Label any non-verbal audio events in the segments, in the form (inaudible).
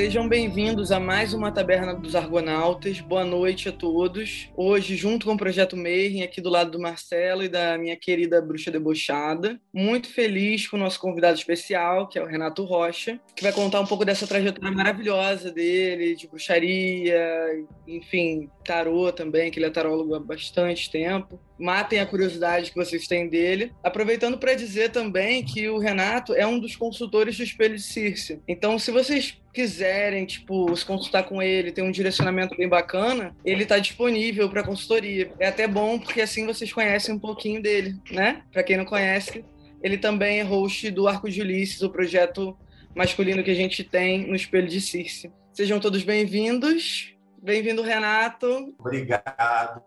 Sejam bem-vindos a mais uma Taberna dos Argonautas. Boa noite a todos. Hoje, junto com o Projeto Mayhem, aqui do lado do Marcelo e da minha querida bruxa debochada. Muito feliz com o nosso convidado especial, que é o Renato Rocha, que vai contar um pouco dessa trajetória maravilhosa dele, de bruxaria, enfim, tarô também, que ele é tarólogo há bastante tempo matem a curiosidade que vocês têm dele. Aproveitando para dizer também que o Renato é um dos consultores do Espelho de Circe. Então, se vocês quiserem, tipo, se consultar com ele, tem um direcionamento bem bacana, ele está disponível para consultoria. É até bom porque assim vocês conhecem um pouquinho dele, né? Para quem não conhece, ele também é host do Arco de Ulisses, o projeto masculino que a gente tem no Espelho de Circe. Sejam todos bem-vindos. Bem-vindo, Renato. Obrigado.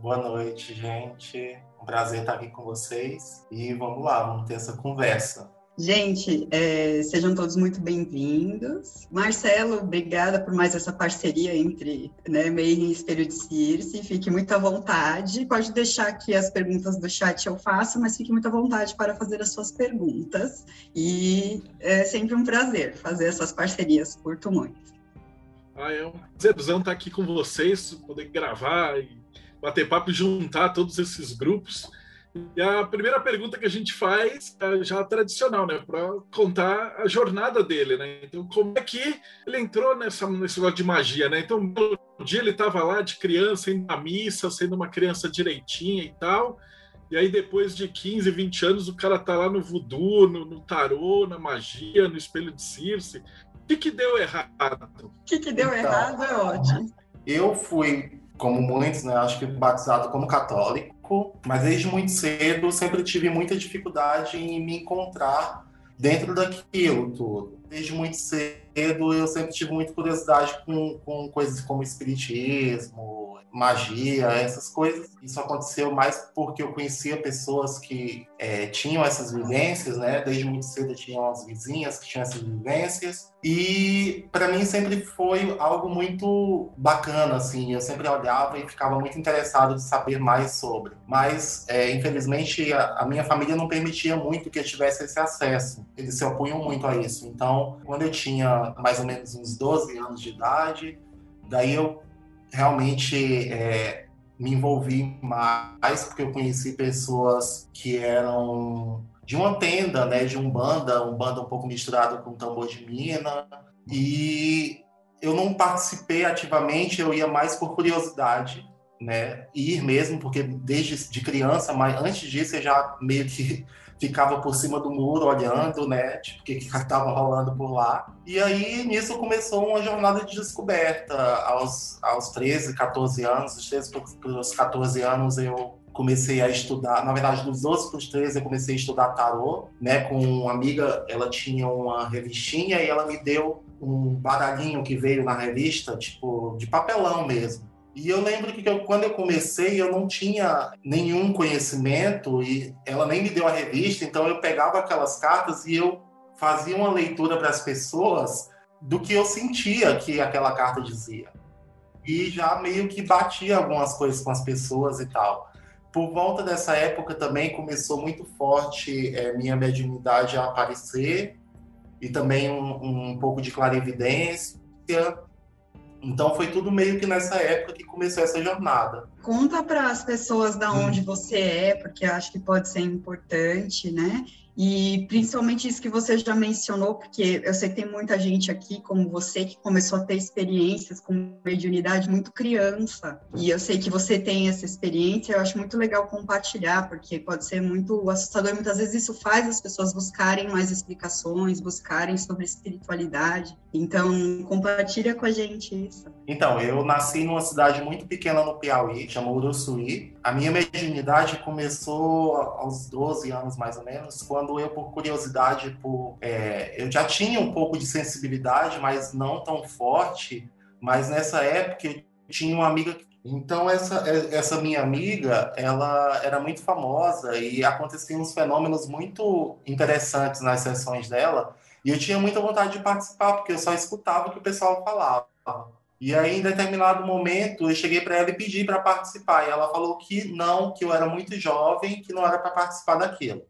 Boa noite, gente. Um prazer estar aqui com vocês. E vamos lá, vamos ter essa conversa. Gente, é, sejam todos muito bem-vindos. Marcelo, obrigada por mais essa parceria entre né, Meir e Espelho de Circe. Fique muito à vontade. Pode deixar que as perguntas do chat eu faço, mas fique muito à vontade para fazer as suas perguntas. E é sempre um prazer fazer essas parcerias. Curto muito. Ah, é um prazerzão estar aqui com vocês, poder gravar e bater papo e juntar todos esses grupos. E a primeira pergunta que a gente faz é já tradicional, né? Para contar a jornada dele, né? Então, como é que ele entrou nessa, nesse negócio de magia, né? Então, um dia ele estava lá de criança, indo à missa, sendo uma criança direitinha e tal. E aí, depois de 15, 20 anos, o cara tá lá no voodoo, no, no tarô, na magia, no espelho de Circe. O que, que deu errado? O que, que deu então, errado é ótimo. Eu fui como muitos, né, acho que batizado como católico, mas desde muito cedo sempre tive muita dificuldade em me encontrar dentro daquilo tudo. Desde muito cedo eu sempre tive muita curiosidade com, com coisas como espiritismo, magia, essas coisas. Isso aconteceu mais porque eu conhecia pessoas que é, tinham essas vivências, né? Desde muito cedo tinha umas vizinhas que tinham essas vivências. E para mim sempre foi algo muito bacana, assim. Eu sempre olhava e ficava muito interessado de saber mais sobre. Mas, é, infelizmente, a, a minha família não permitia muito que eu tivesse esse acesso. Eles se opunham muito a isso. Então, quando eu tinha mais ou menos uns 12 anos de idade, daí eu realmente é, me envolvi mais porque eu conheci pessoas que eram de uma tenda, né, de um banda, um banda um pouco misturado com tambor de mina, e eu não participei ativamente, eu ia mais por curiosidade, né, ir mesmo, porque desde de criança, mas antes disso eu já meio que ficava por cima do muro olhando, né? Tipo, o que estava (laughs) rolando por lá. E aí, nisso, começou uma jornada de descoberta. Aos, aos 13, 14 anos, dos 13 para os 14 anos, eu comecei a estudar, na verdade, dos 12 para os 13 eu comecei a estudar tarô, né, com uma amiga, ela tinha uma revistinha e ela me deu um baralhinho que veio na revista, tipo, de papelão mesmo. E eu lembro que eu, quando eu comecei, eu não tinha nenhum conhecimento e ela nem me deu a revista, então eu pegava aquelas cartas e eu fazia uma leitura para as pessoas do que eu sentia que aquela carta dizia. E já meio que batia algumas coisas com as pessoas e tal. Por volta dessa época também começou muito forte é, minha mediunidade a aparecer e também um, um pouco de clarividência então foi tudo meio que nessa época que começou essa jornada. Conta para as pessoas da onde hum. você é, porque acho que pode ser importante, né? E principalmente isso que você já mencionou, porque eu sei que tem muita gente aqui, como você, que começou a ter experiências com mediunidade muito criança. E eu sei que você tem essa experiência, eu acho muito legal compartilhar, porque pode ser muito assustador. E muitas vezes isso faz as pessoas buscarem mais explicações, buscarem sobre espiritualidade. Então, compartilha com a gente isso. Então, eu nasci numa cidade muito pequena no Piauí, chama Uruçuí. A minha mediunidade começou aos 12 anos, mais ou menos, quando eu, por curiosidade, por, é, eu já tinha um pouco de sensibilidade, mas não tão forte. Mas nessa época eu tinha uma amiga. Então, essa, essa minha amiga, ela era muito famosa e aconteciam uns fenômenos muito interessantes nas sessões dela. E eu tinha muita vontade de participar, porque eu só escutava o que o pessoal falava. E aí, em determinado momento, eu cheguei para ela e pedi para participar. E ela falou que não, que eu era muito jovem, que não era para participar daquilo.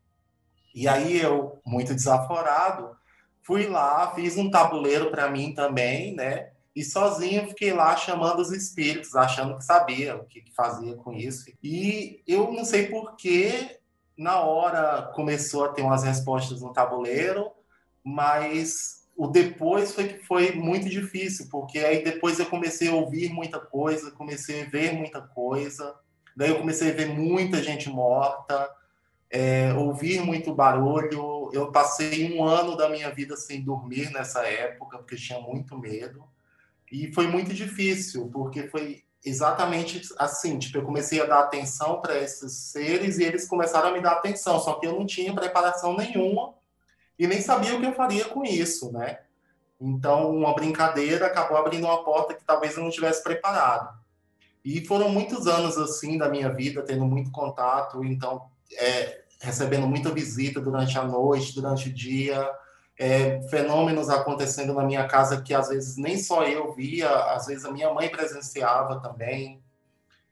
E aí, eu, muito desaforado, fui lá, fiz um tabuleiro para mim também, né? E sozinho fiquei lá chamando os espíritos, achando que sabia o que, que fazia com isso. E eu não sei por que, na hora, começou a ter umas respostas no tabuleiro, mas o depois foi que foi muito difícil, porque aí depois eu comecei a ouvir muita coisa, comecei a ver muita coisa, daí eu comecei a ver muita gente morta, é, ouvir muito barulho. Eu passei um ano da minha vida sem dormir nessa época, porque tinha muito medo. E foi muito difícil, porque foi exatamente assim, tipo, eu comecei a dar atenção para esses seres e eles começaram a me dar atenção, só que eu não tinha preparação nenhuma e nem sabia o que eu faria com isso, né? Então, uma brincadeira acabou abrindo uma porta que talvez eu não tivesse preparado. E foram muitos anos assim da minha vida, tendo muito contato, então é, recebendo muita visita durante a noite, durante o dia, é, fenômenos acontecendo na minha casa que às vezes nem só eu via, às vezes a minha mãe presenciava também.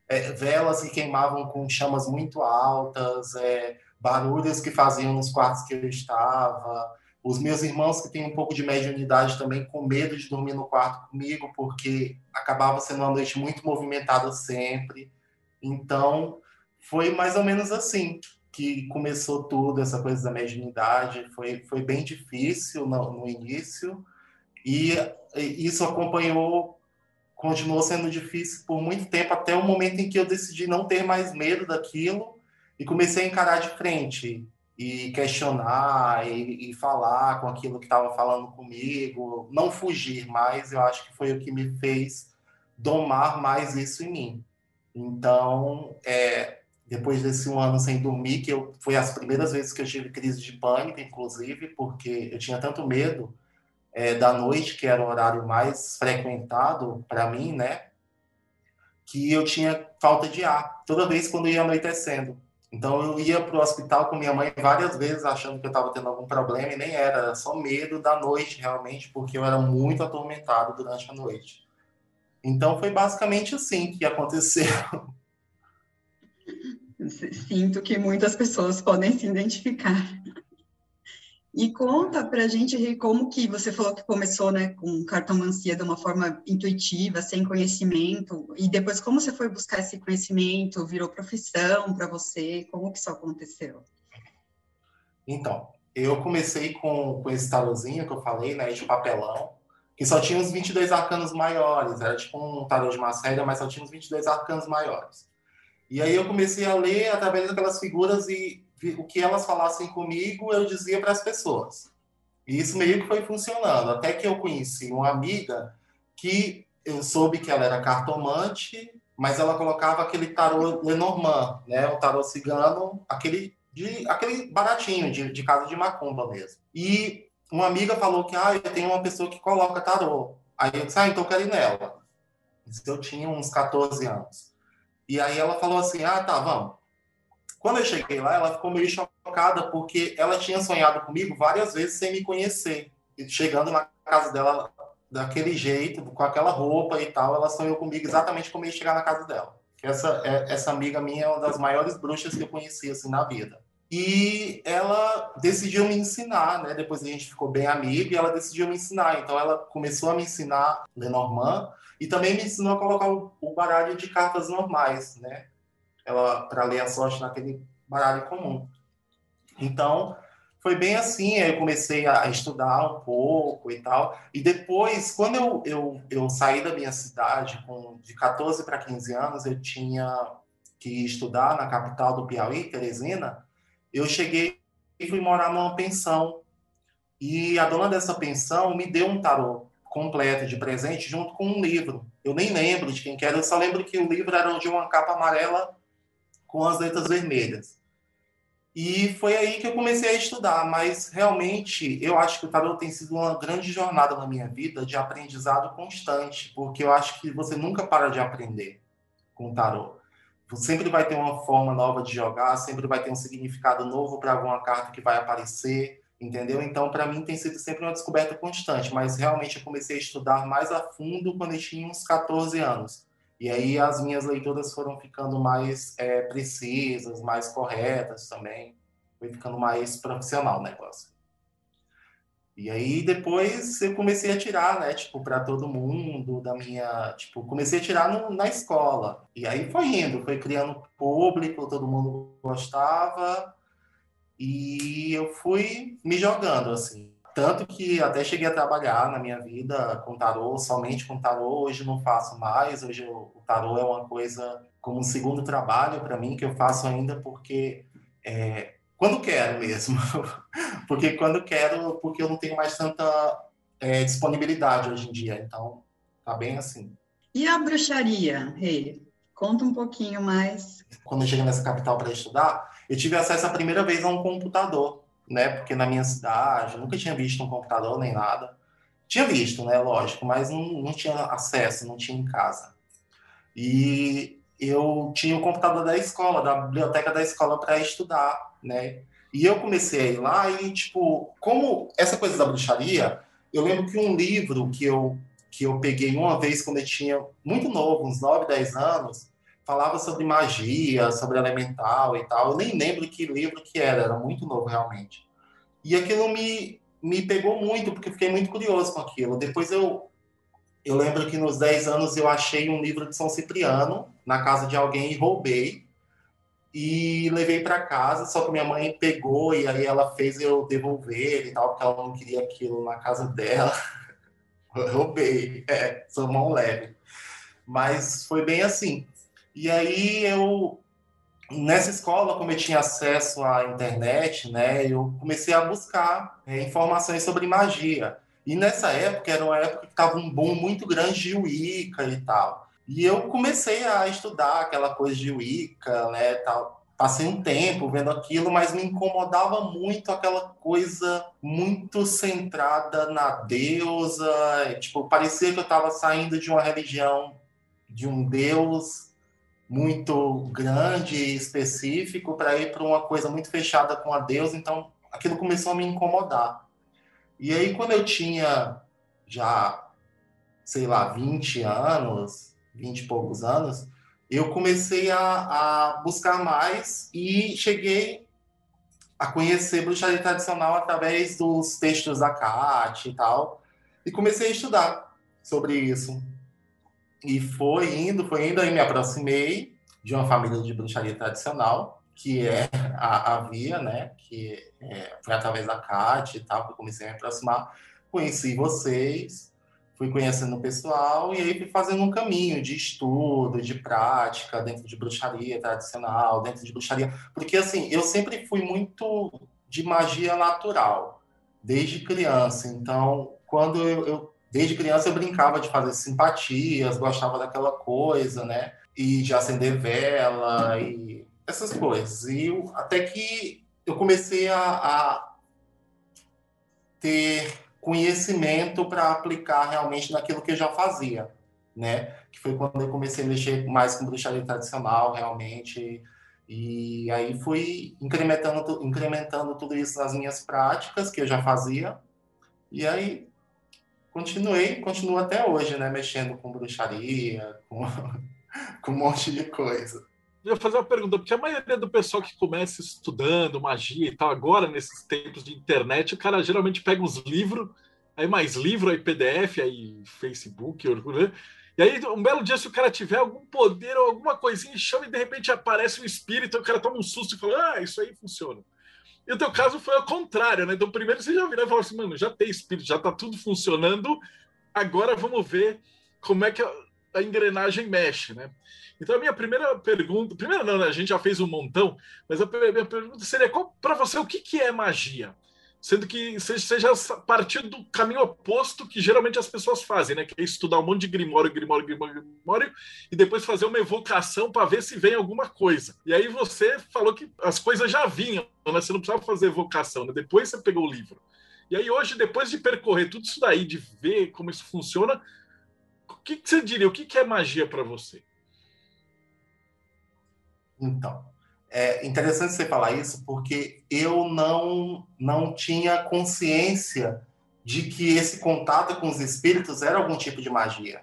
É, velas que queimavam com chamas muito altas, é, barulhos que faziam nos quartos que eu estava, os meus irmãos que têm um pouco de mediunidade também com medo de dormir no quarto comigo, porque acabava sendo uma noite muito movimentada sempre. Então, foi mais ou menos assim que começou tudo, essa coisa da mediunidade. Foi, foi bem difícil no, no início, e isso acompanhou, continuou sendo difícil por muito tempo, até o momento em que eu decidi não ter mais medo daquilo e comecei a encarar de frente e questionar e, e falar com aquilo que estava falando comigo, não fugir mais, eu acho que foi o que me fez domar mais isso em mim. Então, é, depois desse um ano sem dormir, que eu, foi as primeiras vezes que eu tive crise de pânico, inclusive, porque eu tinha tanto medo é, da noite, que era o horário mais frequentado para mim, né? Que eu tinha falta de ar toda vez quando ia anoitecendo. Então eu ia para o hospital com minha mãe várias vezes achando que eu estava tendo algum problema e nem era, era só medo da noite realmente, porque eu era muito atormentado durante a noite. Então foi basicamente assim que aconteceu. (laughs) Sinto que muitas pessoas podem se identificar. E conta para gente como que você falou que começou, né, com cartomancia de uma forma intuitiva, sem conhecimento, e depois como você foi buscar esse conhecimento, virou profissão para você, como que isso aconteceu? Então, eu comecei com, com esse tarôzinho que eu falei, né, de papelão, que só tinha os 22 arcanos maiores, era tipo um tarô de Macéria, mas só tinha os 22 arcanos maiores. E aí eu comecei a ler através daquelas figuras e o que elas falassem comigo, eu dizia para as pessoas. E isso meio que foi funcionando. Até que eu conheci uma amiga que eu soube que ela era cartomante, mas ela colocava aquele tarô Lenormand, né? O tarô cigano, aquele, de, aquele baratinho, de, de casa de macumba mesmo. E uma amiga falou que, ah, eu tenho uma pessoa que coloca tarô. Aí eu disse, ah, então eu quero ir nela. Eu tinha uns 14 anos. E aí ela falou assim, ah, tá, vamos. Quando eu cheguei lá, ela ficou meio chocada, porque ela tinha sonhado comigo várias vezes sem me conhecer. E chegando na casa dela daquele jeito, com aquela roupa e tal, ela sonhou comigo exatamente como eu ia chegar na casa dela. Essa, é, essa amiga minha é uma das maiores bruxas que eu conheci assim, na vida. E ela decidiu me ensinar, né? Depois a gente ficou bem amigo e ela decidiu me ensinar. Então ela começou a me ensinar Lenormand e também me ensinou a colocar o baralho de cartas normais, né? Ela para ler a sorte naquele baralho comum. Então, foi bem assim, eu comecei a estudar um pouco e tal. E depois, quando eu, eu, eu saí da minha cidade, com, de 14 para 15 anos, eu tinha que estudar na capital do Piauí, Teresina, eu cheguei e fui morar numa pensão. E a dona dessa pensão me deu um tarô completo de presente junto com um livro. Eu nem lembro de quem era, eu só lembro que o livro era de uma capa amarela com as letras vermelhas. E foi aí que eu comecei a estudar, mas realmente eu acho que o tarot tem sido uma grande jornada na minha vida de aprendizado constante, porque eu acho que você nunca para de aprender com o tarot. Sempre vai ter uma forma nova de jogar, sempre vai ter um significado novo para alguma carta que vai aparecer, entendeu? Então, para mim, tem sido sempre uma descoberta constante, mas realmente eu comecei a estudar mais a fundo quando eu tinha uns 14 anos. E aí as minhas leituras foram ficando mais é, precisas, mais corretas também. Foi ficando mais profissional o negócio. E aí depois eu comecei a tirar, né, tipo, para todo mundo da minha, tipo, comecei a tirar no, na escola. E aí foi indo, foi criando público, todo mundo gostava. E eu fui me jogando assim. Tanto que até cheguei a trabalhar na minha vida com tarô, somente com tarô. Hoje não faço mais. Hoje o tarô é uma coisa como um segundo trabalho para mim, que eu faço ainda porque é, quando quero mesmo. (laughs) porque quando quero, porque eu não tenho mais tanta é, disponibilidade hoje em dia. Então, tá bem assim. E a bruxaria, Rei? Conta um pouquinho mais. Quando eu cheguei nessa capital para estudar, eu tive acesso a primeira vez a um computador né? Porque na minha cidade nunca tinha visto um computador nem nada. Tinha visto, né? Lógico, mas não, não tinha acesso, não tinha em casa. E eu tinha o computador da escola, da biblioteca da escola para estudar, né? E eu comecei a ir lá e, tipo, como essa coisa da bruxaria, eu lembro que um livro que eu, que eu peguei uma vez quando eu tinha muito novo, uns 9, 10 anos, falava sobre magia, sobre elemental e tal. Eu nem lembro que livro que era, era muito novo realmente. E aquilo me, me pegou muito, porque fiquei muito curioso com aquilo. Depois eu, eu lembro que nos 10 anos eu achei um livro de São Cipriano na casa de alguém e roubei. E levei para casa, só que minha mãe pegou e aí ela fez eu devolver e tal, porque ela não queria aquilo na casa dela. (laughs) roubei, é, sou mão leve. Mas foi bem assim. E aí eu nessa escola, como eu tinha acesso à internet, né, eu comecei a buscar é, informações sobre magia. E nessa época era uma época que estava um boom muito grande de Wicca e tal. E eu comecei a estudar aquela coisa de Wicca, né, tal. Passei um tempo vendo aquilo, mas me incomodava muito aquela coisa muito centrada na deusa. Tipo, parecia que eu estava saindo de uma religião, de um deus muito grande e específico para ir para uma coisa muito fechada com a Deus, então aquilo começou a me incomodar. E aí, quando eu tinha já, sei lá, 20 anos, 20 e poucos anos, eu comecei a, a buscar mais e cheguei a conhecer bruxaria tradicional através dos textos da Kat e tal, e comecei a estudar sobre isso. E foi indo, foi indo, aí me aproximei de uma família de bruxaria tradicional, que é a, a Via, né? Que é, foi através da CAT e tal que eu comecei a me aproximar. Conheci vocês, fui conhecendo o pessoal e aí fui fazendo um caminho de estudo, de prática dentro de bruxaria tradicional, dentro de bruxaria. Porque, assim, eu sempre fui muito de magia natural, desde criança. Então, quando eu, eu desde criança eu brincava de fazer simpatias, gostava daquela coisa, né? E de acender vela e essas coisas. E eu, até que eu comecei a, a ter conhecimento para aplicar realmente naquilo que eu já fazia, né? Que foi quando eu comecei a mexer mais com bruxaria tradicional, realmente. E aí fui incrementando, incrementando tudo isso nas minhas práticas, que eu já fazia. E aí continuei, continuo até hoje, né? Mexendo com bruxaria, com, (laughs) com um monte de coisa. Eu fazer uma pergunta, porque a maioria do pessoal que começa estudando magia e tal, agora nesses tempos de internet, o cara geralmente pega uns livros, aí mais livro, aí PDF, aí Facebook, né? e aí um belo dia, se o cara tiver algum poder ou alguma coisinha, chama e de repente aparece um espírito, o cara toma um susto e fala, ah, isso aí funciona. E o teu caso foi ao contrário, né? Então, primeiro você já virou e falou assim, mano, já tem espírito, já tá tudo funcionando, agora vamos ver como é que a engrenagem mexe, né? Então, a minha primeira pergunta, primeira não, né? A gente já fez um montão, mas a minha pergunta seria, para você, o que, que é magia? Sendo que você já partiu do caminho oposto que geralmente as pessoas fazem, né? Que é estudar um monte de grimório, grimório, grimório, grimório, e depois fazer uma evocação para ver se vem alguma coisa. E aí você falou que as coisas já vinham, né? Você não precisava fazer evocação, né? Depois você pegou o livro. E aí hoje, depois de percorrer tudo isso daí, de ver como isso funciona, o que, que você diria? O que, que é magia para você? Então, é interessante você falar isso porque eu não, não tinha consciência de que esse contato com os espíritos era algum tipo de magia.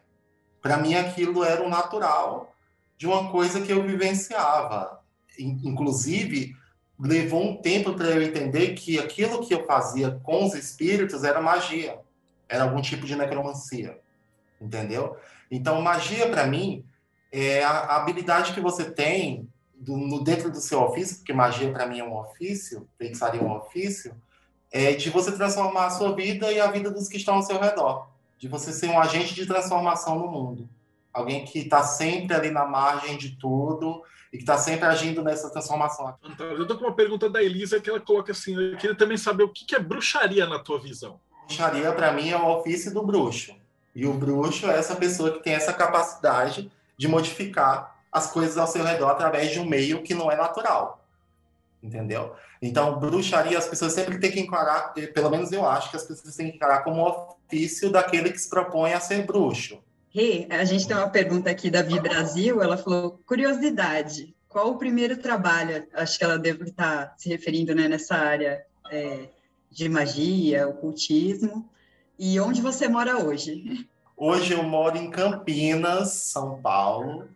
Para mim, aquilo era o natural de uma coisa que eu vivenciava. Inclusive, levou um tempo para eu entender que aquilo que eu fazia com os espíritos era magia, era algum tipo de necromancia, entendeu? Então, magia para mim é a habilidade que você tem do, no, dentro do seu ofício, porque magia para mim é um ofício, feitiçaria é um ofício, é de você transformar a sua vida e a vida dos que estão ao seu redor. De você ser um agente de transformação no mundo. Alguém que está sempre ali na margem de tudo e que está sempre agindo nessa transformação. Eu estou com uma pergunta da Elisa que ela coloca assim: eu queria também saber o que é bruxaria na tua visão. Bruxaria, para mim, é o ofício do bruxo. E o bruxo é essa pessoa que tem essa capacidade de modificar as coisas ao seu redor através de um meio que não é natural. Entendeu? Então, bruxaria, as pessoas sempre têm que encarar, pelo menos eu acho que as pessoas têm que encarar como ofício daquele que se propõe a ser bruxo. Rê, hey, a gente tem uma pergunta aqui da Vi Brasil, ela falou, curiosidade, qual o primeiro trabalho, acho que ela deve estar se referindo né, nessa área é, de magia, ocultismo, e onde você mora hoje? Hoje eu moro em Campinas, São Paulo,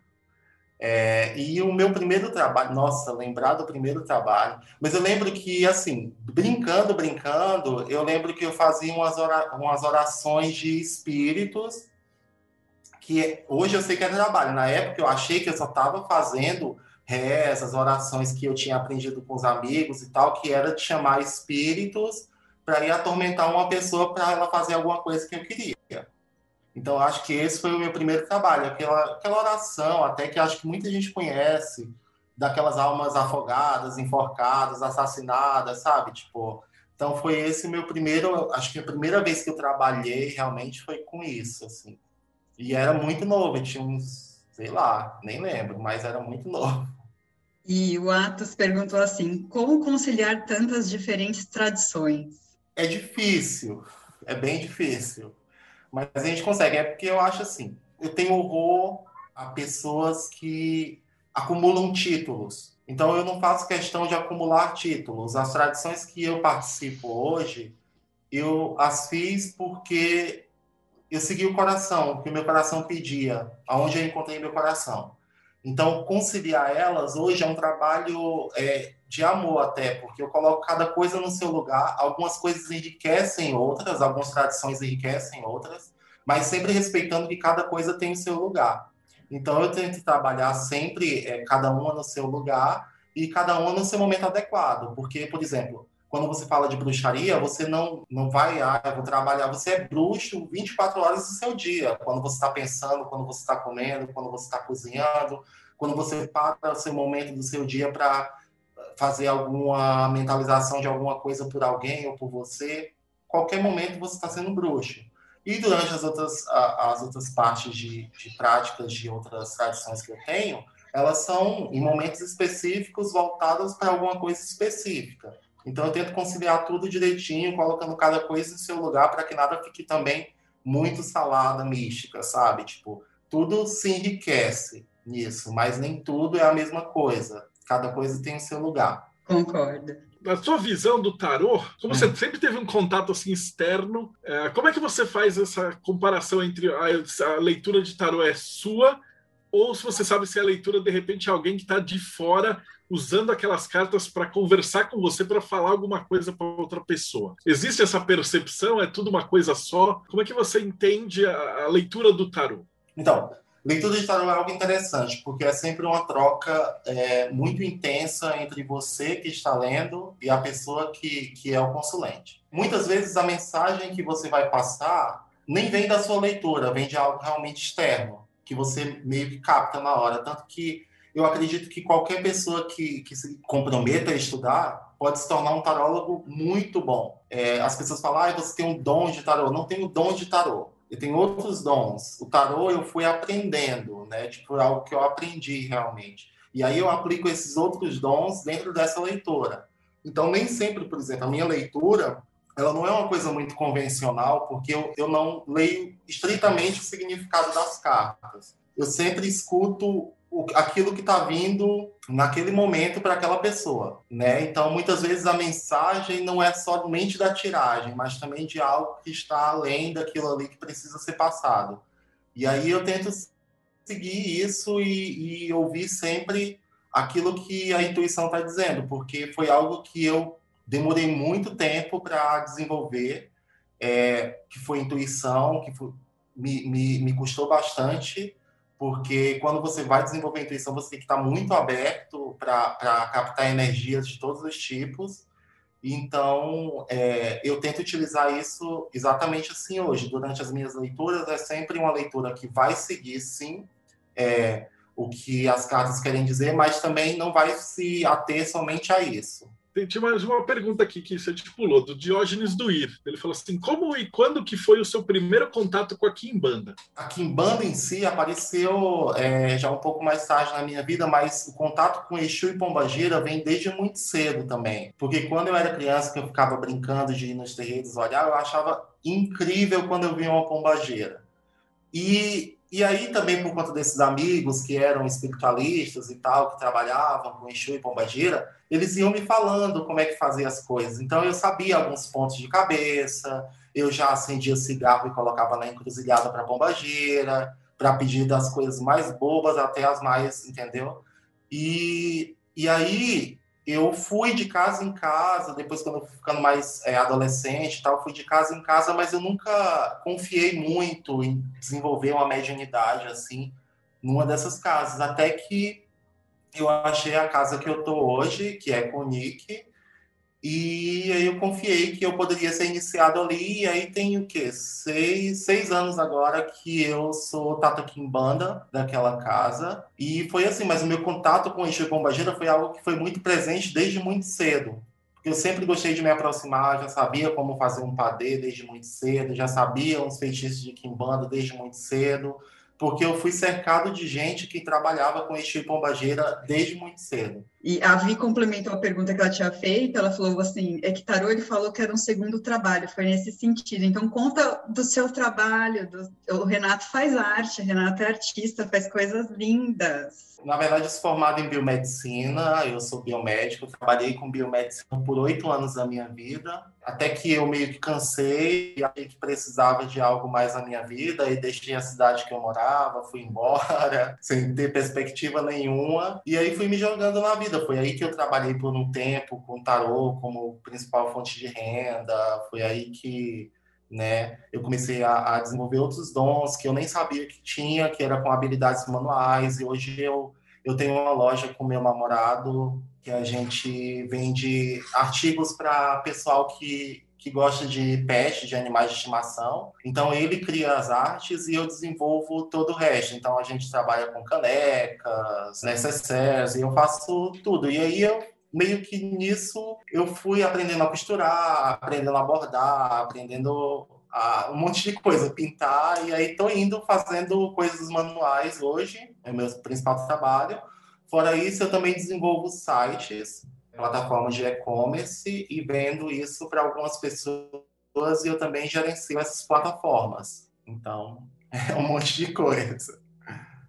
é, e o meu primeiro trabalho, nossa, lembrar do primeiro trabalho, mas eu lembro que, assim, brincando, brincando, eu lembro que eu fazia umas, ora, umas orações de espíritos, que hoje eu sei que é trabalho. Na época eu achei que eu só estava fazendo rezas, orações que eu tinha aprendido com os amigos e tal, que era de chamar espíritos para ir atormentar uma pessoa para ela fazer alguma coisa que eu queria. Então, acho que esse foi o meu primeiro trabalho, aquela, aquela oração, até que acho que muita gente conhece, daquelas almas afogadas, enforcadas, assassinadas, sabe? Tipo, então foi esse meu primeiro, acho que a primeira vez que eu trabalhei realmente foi com isso, assim. E era muito novo, tinha uns, sei lá, nem lembro, mas era muito novo. E o Atos perguntou assim: como conciliar tantas diferentes tradições? É difícil, é bem difícil. Mas a gente consegue, é porque eu acho assim, eu tenho horror a pessoas que acumulam títulos. Então eu não faço questão de acumular títulos. As tradições que eu participo hoje, eu as fiz porque eu segui o coração, o que o meu coração pedia, aonde eu encontrei meu coração. Então, conciliar elas hoje é um trabalho é, de amor até, porque eu coloco cada coisa no seu lugar. Algumas coisas enriquecem outras, algumas tradições enriquecem outras, mas sempre respeitando que cada coisa tem o seu lugar. Então eu tento trabalhar sempre é, cada uma no seu lugar e cada uma no seu momento adequado, porque, por exemplo, quando você fala de bruxaria, você não, não vai, ah, eu vou trabalhar, você é bruxo 24 horas do seu dia, quando você está pensando, quando você está comendo, quando você está cozinhando, quando você para o seu momento do seu dia para fazer alguma mentalização de alguma coisa por alguém ou por você, qualquer momento você está sendo bruxo. E durante as outras, as outras partes de, de práticas de outras tradições que eu tenho, elas são em momentos específicos voltadas para alguma coisa específica. Então eu tento conciliar tudo direitinho, colocando cada coisa no seu lugar para que nada fique também muito salada mística, sabe? Tipo, tudo se enriquece nisso, mas nem tudo é a mesma coisa. Cada coisa tem o seu lugar. Concordo. Na sua visão do tarô, como hum. você sempre teve um contato assim externo, é, como é que você faz essa comparação entre a, a leitura de tarô é sua ou se você sabe se a leitura de repente é alguém que está de fora usando aquelas cartas para conversar com você para falar alguma coisa para outra pessoa. Existe essa percepção? É tudo uma coisa só? Como é que você entende a, a leitura do tarô? Então, Leitura de tarô é algo interessante, porque é sempre uma troca é, muito intensa entre você que está lendo e a pessoa que, que é o consulente. Muitas vezes a mensagem que você vai passar nem vem da sua leitura, vem de algo realmente externo, que você meio que capta na hora. Tanto que eu acredito que qualquer pessoa que, que se comprometa a estudar pode se tornar um tarólogo muito bom. É, as pessoas falam, ah, você tem um dom de tarô. Não tenho dom de tarô. Eu tenho outros dons. O tarô eu fui aprendendo, né? Tipo, algo que eu aprendi realmente. E aí eu aplico esses outros dons dentro dessa leitura. Então, nem sempre, por exemplo, a minha leitura, ela não é uma coisa muito convencional, porque eu, eu não leio estritamente o significado das cartas. Eu sempre escuto aquilo que está vindo naquele momento para aquela pessoa, né? Então, muitas vezes a mensagem não é somente da tiragem, mas também de algo que está além daquilo ali que precisa ser passado. E aí eu tento seguir isso e, e ouvir sempre aquilo que a intuição está dizendo, porque foi algo que eu demorei muito tempo para desenvolver, é, que foi intuição, que foi, me, me, me custou bastante, porque quando você vai desenvolver a intuição, você tem que estar muito aberto para captar energias de todos os tipos. Então, é, eu tento utilizar isso exatamente assim hoje. Durante as minhas leituras, é sempre uma leitura que vai seguir, sim, é, o que as cartas querem dizer, mas também não vai se ater somente a isso. Tem mais uma pergunta aqui que você pulou, do Diógenes Duir. Ele falou assim: como e quando que foi o seu primeiro contato com a Kimbanda? A Kimbanda em si apareceu é, já um pouco mais tarde na minha vida, mas o contato com Exu e Pombagira vem desde muito cedo também. Porque quando eu era criança, que eu ficava brincando de ir nos terreiros olhar, eu achava incrível quando eu via uma pombageira. E e aí também por conta desses amigos que eram espiritualistas e tal, que trabalhavam com Exu e Pombagira, eles iam me falando como é que fazia as coisas. Então eu sabia alguns pontos de cabeça, eu já acendia cigarro e colocava na encruzilhada para Pombagira, para pedir das coisas mais bobas até as mais, entendeu? E, e aí eu fui de casa em casa, depois quando eu fui ficando mais é, adolescente e tal, fui de casa em casa, mas eu nunca confiei muito em desenvolver uma mediunidade assim numa dessas casas, até que eu achei a casa que eu tô hoje, que é com o Nick, e aí eu confiei que eu poderia ser iniciado ali, e aí tem o quê? Seis, seis anos agora que eu sou Tata Kimbanda daquela casa. E foi assim, mas o meu contato com o Exu Pombagira foi algo que foi muito presente desde muito cedo. Eu sempre gostei de me aproximar, já sabia como fazer um padê desde muito cedo, já sabia uns feitiços de Kimbanda desde muito cedo porque eu fui cercado de gente que trabalhava com Exu e Pombageira desde muito cedo. E a Vi complementou a pergunta que ela tinha feito, ela falou assim, é que Tarô ele falou que era um segundo trabalho, foi nesse sentido. Então conta do seu trabalho, do... o Renato faz arte, o Renato é artista, faz coisas lindas na verdade, sou formado em biomedicina, eu sou biomédico, trabalhei com biomedicina por oito anos da minha vida, até que eu meio que cansei e achei que precisava de algo mais na minha vida e deixei a cidade que eu morava, fui embora, (laughs) sem ter perspectiva nenhuma, e aí fui me jogando na vida. Foi aí que eu trabalhei por um tempo com tarô como principal fonte de renda, foi aí que né? Eu comecei a, a, desenvolver outros dons que eu nem sabia que tinha, que era com habilidades manuais, e hoje eu, eu tenho uma loja com meu namorado que a gente vende artigos para pessoal que, que gosta de pet, de animais de estimação. Então ele cria as artes e eu desenvolvo todo o resto. Então a gente trabalha com canecas, necessários, e eu faço tudo. E aí eu meio que nisso eu fui aprendendo a costurar, aprendendo a bordar, aprendendo a, um monte de coisa, pintar, e aí tô indo fazendo coisas manuais hoje, é o meu principal trabalho. Fora isso, eu também desenvolvo sites, plataformas de e-commerce e vendo isso para algumas pessoas e eu também gerencio essas plataformas. Então, (laughs) é um monte de coisa.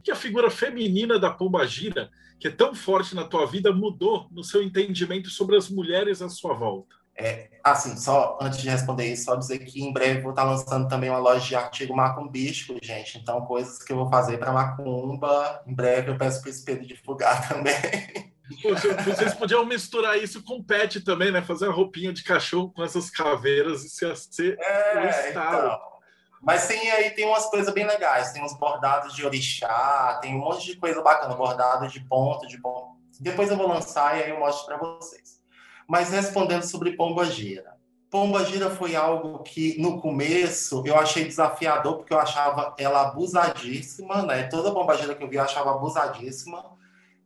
Que a figura feminina da Pomba Gira que é tão forte na tua vida mudou no seu entendimento sobre as mulheres à sua volta? É, assim, só antes de responder isso, só dizer que em breve vou estar lançando também uma loja de artigo macumbístico, gente. Então, coisas que eu vou fazer para macumba, em breve eu peço para esse Pedro divulgar (laughs) também. Vocês podiam misturar isso com pet também, né? Fazer uma roupinha de cachorro com essas caveiras e ser é, o estado. Então. Mas tem aí tem umas coisas bem legais, tem uns bordados de orixá, tem um monte de coisa bacana, bordado de ponto, de ponto. Depois eu vou lançar e aí eu mostro para vocês. Mas respondendo sobre Pomba Gira. Pomba Gira foi algo que no começo eu achei desafiador porque eu achava ela abusadíssima, né? Toda Pomba Gira que eu vi eu achava abusadíssima.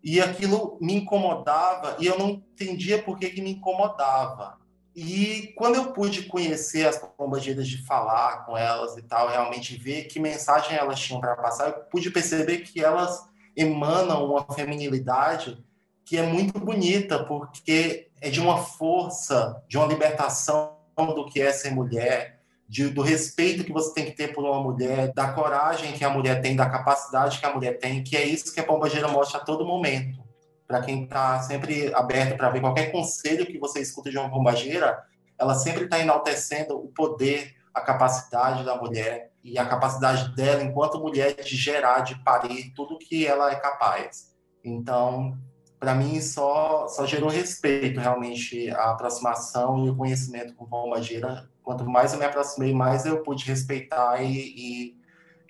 e aquilo me incomodava e eu não entendia por que, que me incomodava. E quando eu pude conhecer as pombagiras de falar com elas e tal, realmente ver que mensagem elas tinham para passar, eu pude perceber que elas emanam uma feminilidade que é muito bonita, porque é de uma força, de uma libertação do que é ser mulher, de, do respeito que você tem que ter por uma mulher, da coragem que a mulher tem, da capacidade que a mulher tem, que é isso que a pombageira mostra a todo momento. Para quem está sempre aberto para ver qualquer conselho que você escuta de uma pombageira, ela sempre está enaltecendo o poder, a capacidade da mulher e a capacidade dela, enquanto mulher, de gerar, de parir tudo que ela é capaz. Então, para mim, só, só gerou respeito, realmente, a aproximação e o conhecimento com pombageira quanto mais eu me aproximei, mais eu pude respeitar e, e,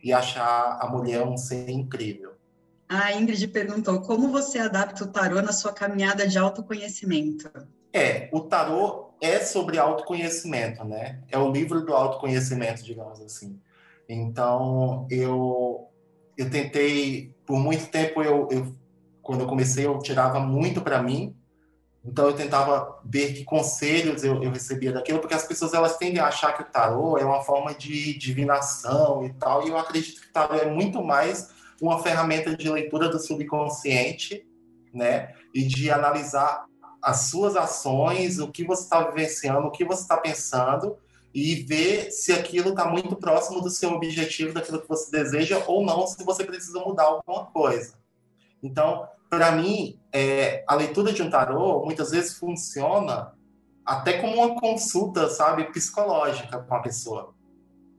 e achar a mulher um ser incrível. A Ingrid perguntou como você adapta o tarô na sua caminhada de autoconhecimento. É, o tarô é sobre autoconhecimento, né? É o livro do autoconhecimento, digamos assim. Então, eu eu tentei por muito tempo eu, eu quando eu comecei eu tirava muito para mim então eu tentava ver que conselhos eu, eu, recebia daquilo, porque as pessoas elas tendem a achar que o tarô é uma forma de divinação e tal, e eu acredito que o tarô é muito mais uma ferramenta de leitura do subconsciente, né, e de analisar as suas ações, o que você está vivenciando, o que você está pensando, e ver se aquilo está muito próximo do seu objetivo, daquilo que você deseja, ou não, se você precisa mudar alguma coisa. Então, para mim, é, a leitura de um tarô muitas vezes funciona até como uma consulta, sabe, psicológica com a pessoa.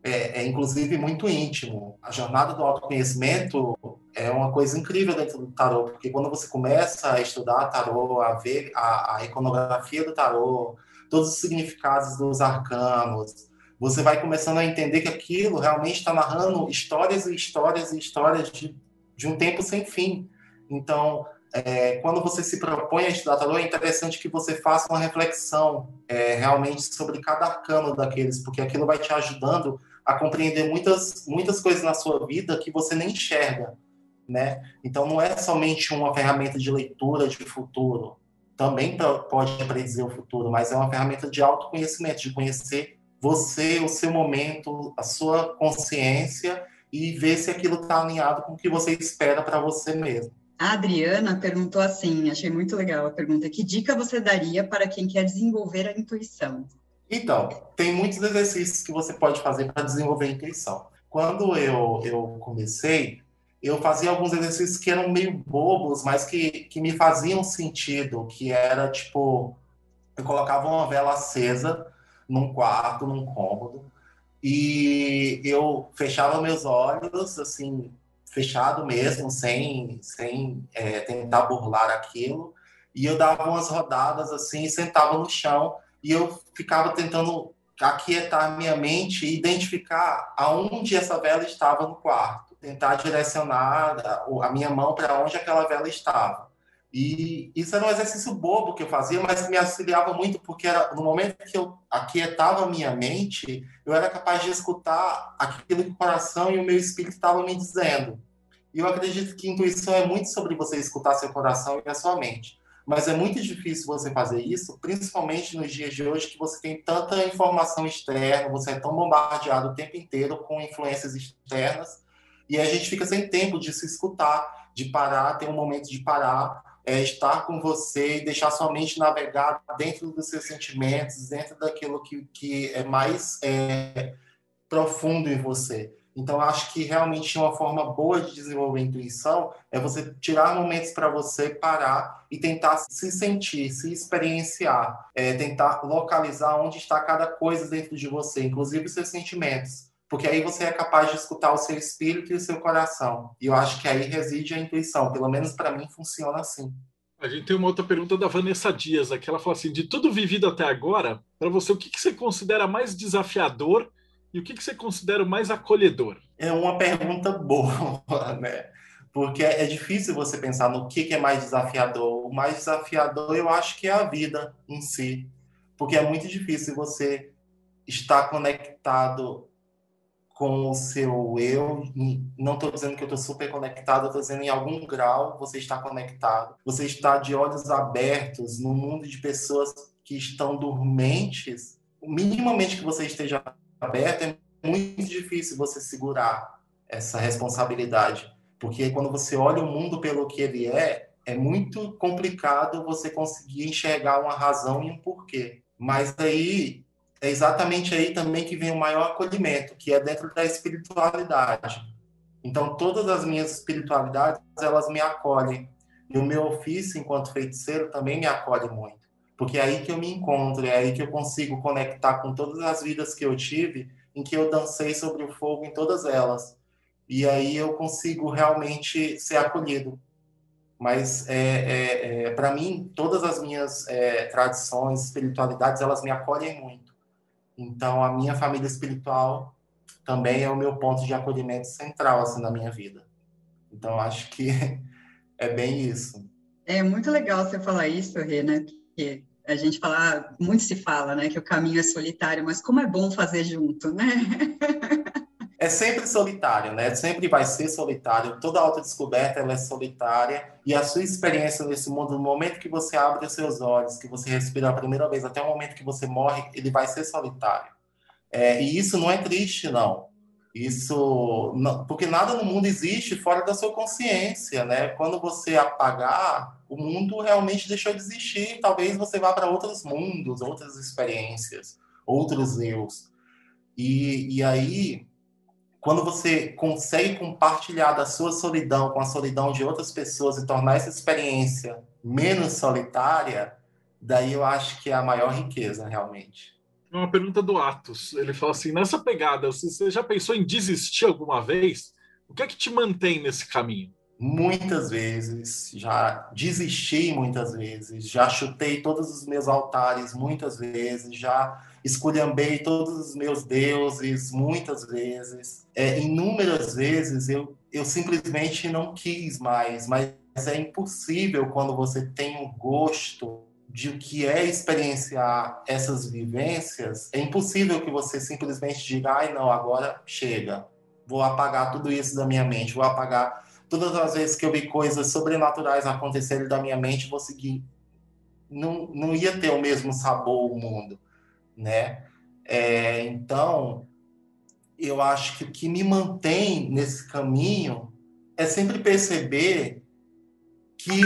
É, é, inclusive muito íntimo. A jornada do autoconhecimento é uma coisa incrível dentro do tarô, porque quando você começa a estudar tarô, a ver a, a iconografia do tarô, todos os significados dos arcanos, você vai começando a entender que aquilo realmente está narrando histórias e histórias e histórias de, de um tempo sem fim. Então, é, quando você se propõe a estudar tarô, é interessante que você faça uma reflexão é, realmente sobre cada arcano daqueles, porque aquilo vai te ajudando a compreender muitas, muitas coisas na sua vida que você nem enxerga, né? Então, não é somente uma ferramenta de leitura de futuro, também pode predizer o futuro, mas é uma ferramenta de autoconhecimento, de conhecer você, o seu momento, a sua consciência e ver se aquilo está alinhado com o que você espera para você mesmo. A Adriana perguntou assim, achei muito legal a pergunta: que dica você daria para quem quer desenvolver a intuição? Então, tem muitos exercícios que você pode fazer para desenvolver a intuição. Quando eu, eu comecei, eu fazia alguns exercícios que eram meio bobos, mas que, que me faziam sentido, que era tipo, eu colocava uma vela acesa num quarto, num cômodo, e eu fechava meus olhos, assim, fechado mesmo, sem, sem é, tentar burlar aquilo. E eu dava umas rodadas assim, sentava no chão e eu ficava tentando aquietar minha mente e identificar aonde essa vela estava no quarto, tentar direcionar a minha mão para onde aquela vela estava. E isso era um exercício bobo que eu fazia, mas me auxiliava muito, porque era no momento que eu aquietava a minha mente, eu era capaz de escutar aquilo que o coração e o meu espírito estavam me dizendo. E eu acredito que intuição é muito sobre você escutar seu coração e a sua mente. Mas é muito difícil você fazer isso, principalmente nos dias de hoje, que você tem tanta informação externa, você é tão bombardeado o tempo inteiro com influências externas, e a gente fica sem tempo de se escutar, de parar, ter um momento de parar é, estar com você e deixar sua mente navegar dentro dos seus sentimentos, dentro daquilo que, que é mais é, profundo em você. Então, acho que realmente uma forma boa de desenvolver a intuição é você tirar momentos para você parar e tentar se sentir, se experienciar, é, tentar localizar onde está cada coisa dentro de você, inclusive seus sentimentos porque aí você é capaz de escutar o seu espírito e o seu coração. E eu acho que aí reside a intuição. Pelo menos para mim funciona assim. A gente tem uma outra pergunta da Vanessa Dias aqui. Ela fala assim: de tudo vivido até agora, para você, o que, que, você considera mais desafiador e o que, que você considera mais acolhedor? É uma pergunta boa, (laughs) né? Porque é difícil você pensar no que, que é mais desafiador. O mais desafiador, eu acho que é a vida em si. Porque é muito difícil você estar conectado com o seu eu. Não estou dizendo que eu estou super conectado, estou dizendo em algum grau você está conectado. Você está de olhos abertos no mundo de pessoas que estão dormentes. Minimamente que você esteja aberto, é muito difícil você segurar essa responsabilidade. Porque quando você olha o mundo pelo que ele é, é muito complicado você conseguir enxergar uma razão e um porquê. Mas aí é exatamente aí também que vem o maior acolhimento, que é dentro da espiritualidade. Então, todas as minhas espiritualidades, elas me acolhem. E o meu ofício, enquanto feiticeiro, também me acolhe muito. Porque é aí que eu me encontro, é aí que eu consigo conectar com todas as vidas que eu tive, em que eu dancei sobre o fogo em todas elas. E aí eu consigo realmente ser acolhido. Mas, é, é, é para mim, todas as minhas é, tradições, espiritualidades, elas me acolhem muito. Então, a minha família espiritual também é o meu ponto de acolhimento central assim na minha vida. Então, acho que (laughs) é bem isso. É muito legal você falar isso, Rê, né? Porque a gente fala, muito se fala, né, que o caminho é solitário, mas como é bom fazer junto, né? (laughs) é sempre solitário, né? Sempre vai ser solitário. Toda autodescoberta ela é solitária e a sua experiência nesse mundo, no momento que você abre os seus olhos, que você respira a primeira vez, até o momento que você morre, ele vai ser solitário. É, e isso não é triste, não. Isso, não, porque nada no mundo existe fora da sua consciência, né? Quando você apagar, o mundo realmente deixou de existir. Talvez você vá para outros mundos, outras experiências, outros eus. E, e aí quando você consegue compartilhar da sua solidão com a solidão de outras pessoas e tornar essa experiência menos solitária, daí eu acho que é a maior riqueza, realmente. Uma pergunta do Atos. Ele fala assim: nessa pegada, você já pensou em desistir alguma vez? O que é que te mantém nesse caminho? Muitas vezes, já desisti muitas vezes, já chutei todos os meus altares muitas vezes, já esculhambei todos os meus deuses muitas vezes. É, inúmeras vezes eu, eu simplesmente não quis mais, mas é impossível quando você tem o um gosto de o que é experienciar essas vivências, é impossível que você simplesmente diga, ai não, agora chega, vou apagar tudo isso da minha mente, vou apagar todas as vezes que eu vi coisas sobrenaturais acontecerem da minha mente, vou seguir. Não, não ia ter o mesmo sabor o mundo né? É, então, eu acho que o que me mantém nesse caminho é sempre perceber que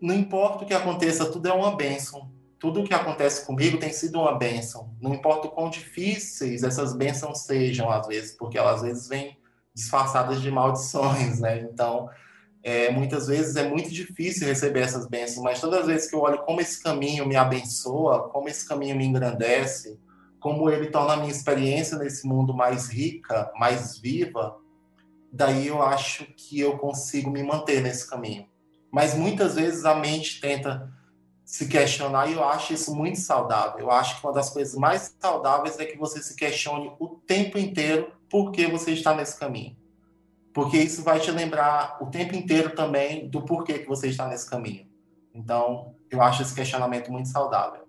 não importa o que aconteça, tudo é uma bênção. Tudo o que acontece comigo tem sido uma bênção. Não importa o quão difíceis essas bênçãos sejam, às vezes, porque elas às vezes vêm disfarçadas de maldições, né? Então, é, muitas vezes é muito difícil receber essas bênçãos, mas todas as vezes que eu olho como esse caminho me abençoa, como esse caminho me engrandece, como ele torna a minha experiência nesse mundo mais rica, mais viva, daí eu acho que eu consigo me manter nesse caminho. Mas muitas vezes a mente tenta se questionar e eu acho isso muito saudável. Eu acho que uma das coisas mais saudáveis é que você se questione o tempo inteiro por que você está nesse caminho porque isso vai te lembrar o tempo inteiro também do porquê que você está nesse caminho. Então, eu acho esse questionamento muito saudável.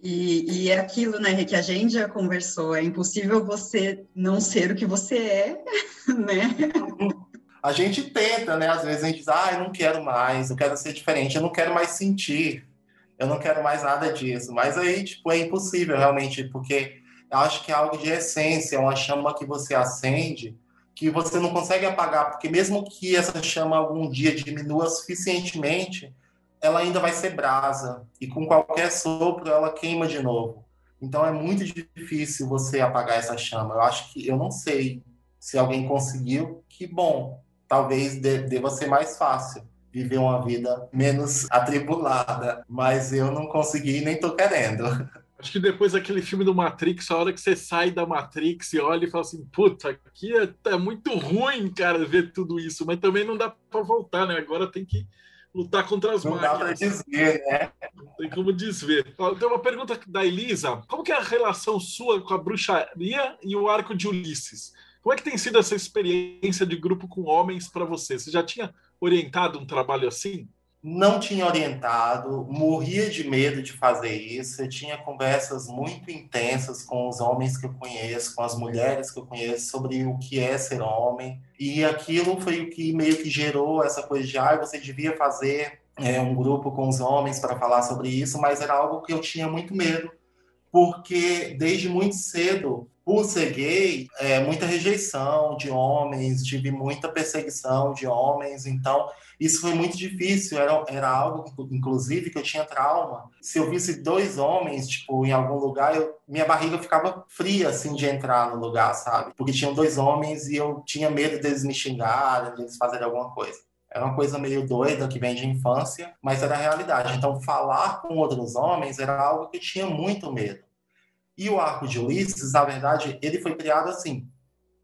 E, é aquilo, né, que a gente já conversou, é impossível você não ser o que você é, (laughs) né? A gente tenta, né? Às vezes a gente diz, ah, eu não quero mais, eu quero ser diferente, eu não quero mais sentir, eu não quero mais nada disso. Mas aí, tipo, é impossível realmente, porque eu acho que é algo de essência, é uma chama que você acende que você não consegue apagar, porque mesmo que essa chama algum dia diminua suficientemente, ela ainda vai ser brasa e com qualquer sopro ela queima de novo. Então é muito difícil você apagar essa chama. Eu acho que eu não sei se alguém conseguiu, que bom, talvez deva ser mais fácil viver uma vida menos atribulada, mas eu não consegui nem tô querendo. (laughs) Acho que depois daquele filme do Matrix, a hora que você sai da Matrix e olha e fala assim, puta, aqui é, é muito ruim, cara, ver tudo isso, mas também não dá para voltar, né? Agora tem que lutar contra as não máquinas. Não dá para desver, né? Não tem como desver. Tem uma pergunta da Elisa. Como que é a relação sua com a bruxaria e o arco de Ulisses? Como é que tem sido essa experiência de grupo com homens para você? Você já tinha orientado um trabalho assim? Não tinha orientado, morria de medo de fazer isso. Eu tinha conversas muito intensas com os homens que eu conheço, com as mulheres que eu conheço, sobre o que é ser homem. E aquilo foi o que meio que gerou essa coisa de, ah, você devia fazer é, um grupo com os homens para falar sobre isso, mas era algo que eu tinha muito medo, porque desde muito cedo por ser gay, é, muita rejeição de homens, tive muita perseguição de homens, então isso foi muito difícil, era, era algo, inclusive, que eu tinha trauma. Se eu visse dois homens, tipo, em algum lugar, eu, minha barriga ficava fria, assim, de entrar no lugar, sabe? Porque tinham dois homens e eu tinha medo deles me xingarem, deles fazerem alguma coisa. Era uma coisa meio doida que vem de infância, mas era a realidade. Então, falar com outros homens era algo que eu tinha muito medo. E o arco de Ulisses, na verdade, ele foi criado assim.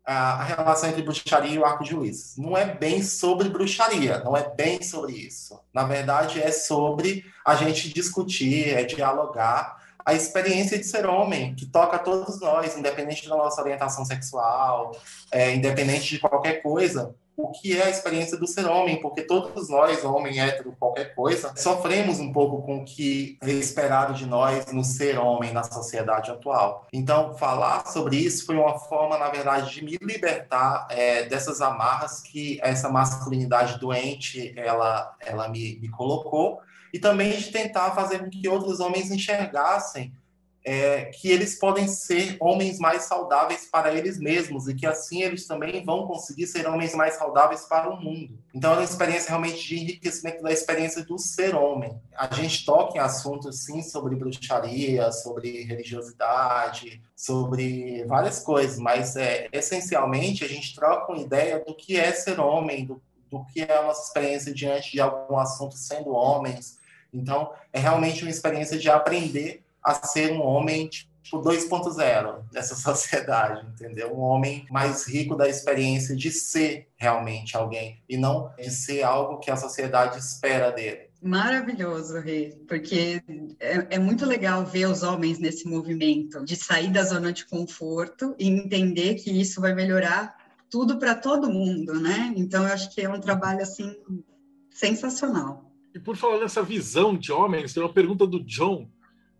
A, relação entre bruxaria e o arco de Ulisses. Não é bem sobre bruxaria, não é bem sobre isso. Na verdade, é sobre a gente discutir, é dialogar a experiência de ser homem, que toca a todos nós, independente da nossa orientação sexual, é, independente de qualquer coisa o que é a experiência do ser homem, porque todos nós, homem, hétero, qualquer coisa, sofremos um pouco com o que é esperado de nós no ser homem na sociedade atual. Então, falar sobre isso foi uma forma, na verdade, de me libertar é, dessas amarras que essa masculinidade doente ela, ela me, me colocou e também de tentar fazer com que outros homens enxergassem é, que eles podem ser homens mais saudáveis para eles mesmos e que assim eles também vão conseguir ser homens mais saudáveis para o mundo. Então é uma experiência realmente de enriquecimento da experiência do ser homem. A gente toca em assuntos sim sobre bruxaria, sobre religiosidade, sobre várias coisas, mas é, essencialmente a gente troca uma ideia do que é ser homem, do, do que é a nossa experiência diante de algum assunto sendo homens. Então é realmente uma experiência de aprender a ser um homem tipo 2.0 dessa (laughs) sociedade, entendeu? Um homem mais rico da experiência de ser realmente alguém e não de ser algo que a sociedade espera dele. Maravilhoso, Rê, porque é, é, muito legal ver os homens nesse movimento de sair da zona de conforto e entender que isso vai melhorar tudo para todo mundo, né? Então, eu acho que é um trabalho assim sensacional. E por falar nessa visão de homens, tem uma pergunta do John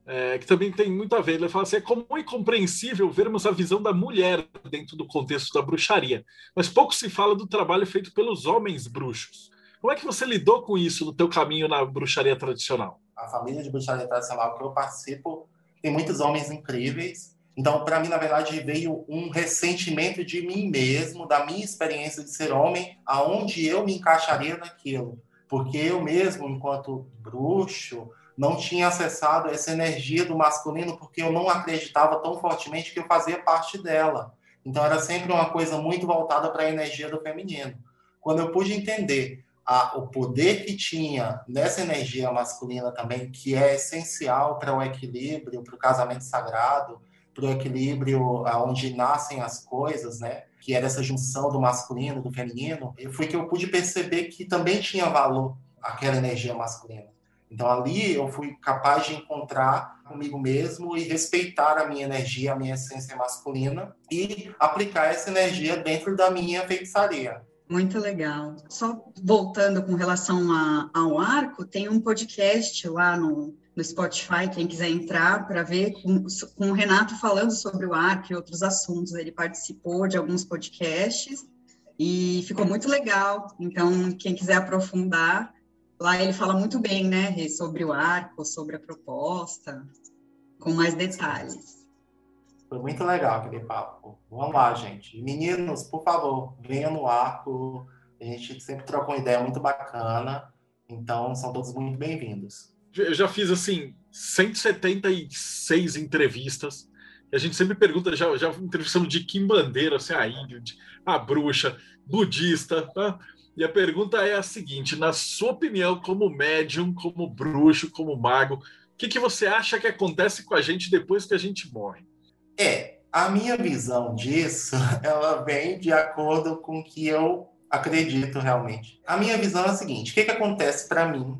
é, que também tem muito a ver. Ele fala assim: é comum e compreensível vermos a visão da mulher dentro do contexto da bruxaria, mas pouco se fala do trabalho feito pelos homens bruxos. Como é que você lidou com isso no teu caminho na bruxaria tradicional? A família de bruxaria tradicional que eu participo tem muitos homens incríveis. Então, para mim, na verdade, veio um ressentimento de mim mesmo, da minha experiência de ser homem, aonde eu me encaixaria naquilo. Porque eu mesmo, enquanto bruxo, não tinha acessado essa energia do masculino porque eu não acreditava tão fortemente que eu fazia parte dela. Então era sempre uma coisa muito voltada para a energia do feminino. Quando eu pude entender a, o poder que tinha nessa energia masculina também, que é essencial para o equilíbrio, para o casamento sagrado, para o equilíbrio onde nascem as coisas, né? Que era essa junção do masculino, do feminino, foi que eu pude perceber que também tinha valor aquela energia masculina. Então ali eu fui capaz de encontrar comigo mesmo e respeitar a minha energia, a minha essência masculina e aplicar essa energia dentro da minha feitiçaria. Muito legal. Só voltando com relação a, ao arco, tem um podcast lá no, no Spotify, quem quiser entrar para ver, com, com o Renato falando sobre o arco e outros assuntos. Ele participou de alguns podcasts e ficou muito legal. Então, quem quiser aprofundar, Lá ele fala muito bem, né, sobre o arco, sobre a proposta, com mais detalhes. Foi muito legal aquele papo. Vamos lá, gente. Meninos, por favor, venham no arco. A gente sempre troca uma ideia muito bacana. Então, são todos muito bem-vindos. Eu já fiz, assim, 176 entrevistas. E a gente sempre pergunta, já, já entrevistamos de Kim Bandeira, assim, a índio, a bruxa, budista, tá? E a pergunta é a seguinte: na sua opinião, como médium, como bruxo, como mago, o que, que você acha que acontece com a gente depois que a gente morre? É, a minha visão disso, (laughs) ela vem de acordo com o que eu acredito realmente. A minha visão é a seguinte: o que, que acontece para mim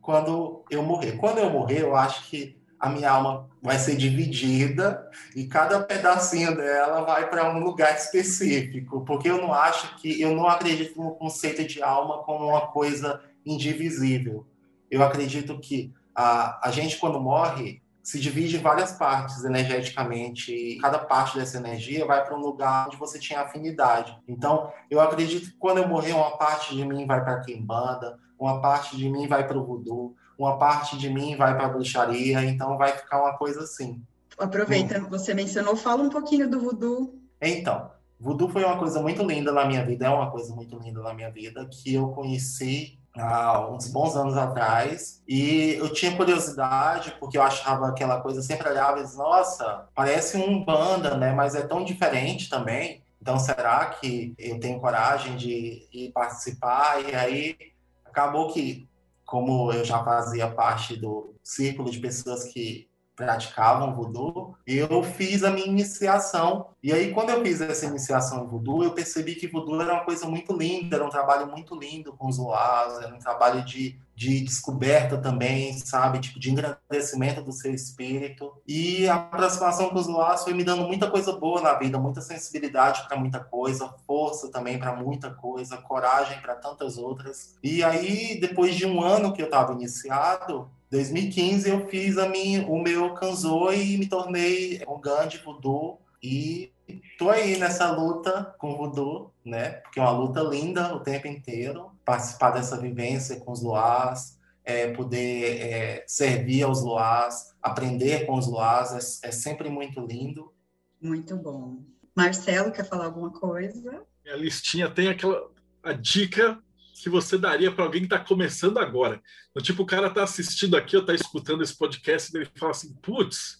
quando eu morrer? Quando eu morrer, eu acho que a minha alma vai ser dividida e cada pedacinho dela vai para um lugar específico, porque eu não acho que eu não acredito no conceito de alma como uma coisa indivisível. eu acredito que a, a gente, quando morre, se divide em várias partes energeticamente e cada parte dessa energia vai para um lugar onde você tinha afinidade. Então, eu acredito que quando eu morrer, uma parte de mim vai para a quimbanda, uma parte de mim vai para o voodoo, uma parte de mim vai para a bruxaria, então vai ficar uma coisa assim. Aproveita, hum. você mencionou, fala um pouquinho do voodoo. Então, voodoo foi uma coisa muito linda na minha vida, é uma coisa muito linda na minha vida, que eu conheci há uns bons anos atrás e eu tinha curiosidade porque eu achava aquela coisa sempre olhava e dizia, nossa parece um banda né mas é tão diferente também então será que eu tenho coragem de, de participar e aí acabou que como eu já fazia parte do círculo de pessoas que praticavam voodoo, eu fiz a minha iniciação. E aí, quando eu fiz essa iniciação em voodoo, eu percebi que voodoo era uma coisa muito linda, era um trabalho muito lindo com os luares, era um trabalho de, de descoberta também, sabe? Tipo, de engrandecimento do seu espírito. E a aproximação com os luares foi me dando muita coisa boa na vida, muita sensibilidade para muita coisa, força também para muita coisa, coragem para tantas outras. E aí, depois de um ano que eu estava iniciado, 2015 eu fiz a minha, o meu Kanzo e me tornei um Gandhi Voodoo e tô aí nessa luta com o Voodoo, né? Porque é uma luta linda o tempo inteiro, participar dessa vivência com os Luás, é, poder é, servir aos Luás, aprender com os Luás, é, é sempre muito lindo. Muito bom. Marcelo, quer falar alguma coisa? A listinha tem aquela a dica que você daria para alguém que está começando agora? No tipo, o cara está assistindo aqui está escutando esse podcast e ele fala assim: putz,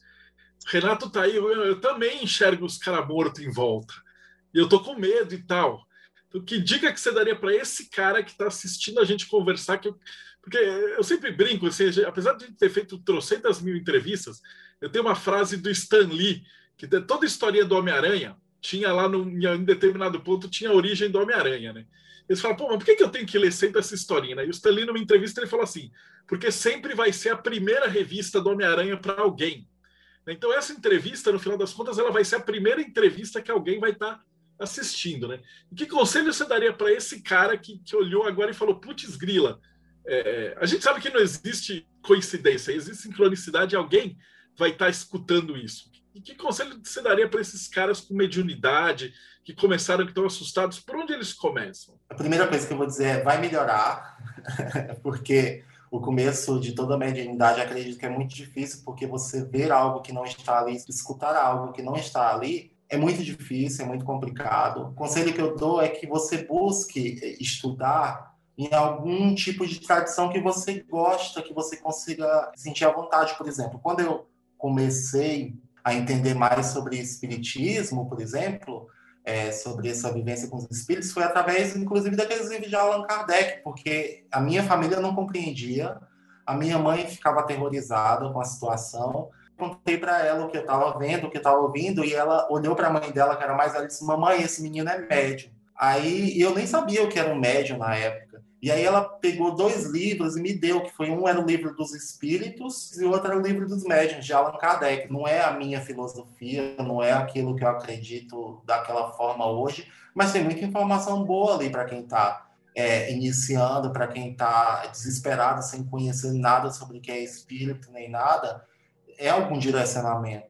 Renato tá aí, eu, eu também enxergo os caras mortos em volta. E eu tô com medo e tal. Então, que dica que você daria para esse cara que está assistindo a gente conversar? Que eu, porque eu sempre brinco, assim, apesar de ter feito trocentas mil entrevistas, eu tenho uma frase do Stan Lee, que toda a história do Homem-Aranha tinha lá no, em determinado ponto, tinha a origem do Homem-Aranha, né? Eles falam, pô, mas por que, que eu tenho que ler sempre essa historinha? Né? E o Stanley, numa entrevista, ele falou assim: porque sempre vai ser a primeira revista do Homem-Aranha para alguém. Então, essa entrevista, no final das contas, ela vai ser a primeira entrevista que alguém vai estar tá assistindo. Né? E que conselho você daria para esse cara que, que olhou agora e falou: putz, grila, é, a gente sabe que não existe coincidência, existe sincronicidade, alguém vai estar tá escutando isso. E que conselho você daria para esses caras com mediunidade, que começaram, que estão assustados? Por onde eles começam? A primeira coisa que eu vou dizer é: vai melhorar, (laughs) porque o começo de toda a mediunidade acredito que é muito difícil, porque você ver algo que não está ali, escutar algo que não está ali, é muito difícil, é muito complicado. O conselho que eu dou é que você busque estudar em algum tipo de tradição que você gosta, que você consiga sentir à vontade. Por exemplo, quando eu comecei a entender mais sobre espiritismo, por exemplo, é, sobre essa vivência com os espíritos, foi através, inclusive, daqueles livros de Allan Kardec, porque a minha família não compreendia, a minha mãe ficava aterrorizada com a situação. Contei para ela o que eu estava vendo, o que eu estava ouvindo, e ela olhou para a mãe dela, que era mais velha, e disse: Mamãe, esse menino é médium. Aí eu nem sabia o que era um médium na época. E aí ela pegou dois livros e me deu, que foi um era o livro dos espíritos e o outro era o livro dos médiuns, de Allan Kardec. Não é a minha filosofia, não é aquilo que eu acredito daquela forma hoje, mas tem muita informação boa ali para quem está é, iniciando, para quem está desesperado, sem conhecer nada sobre o que é espírito nem nada, é algum direcionamento.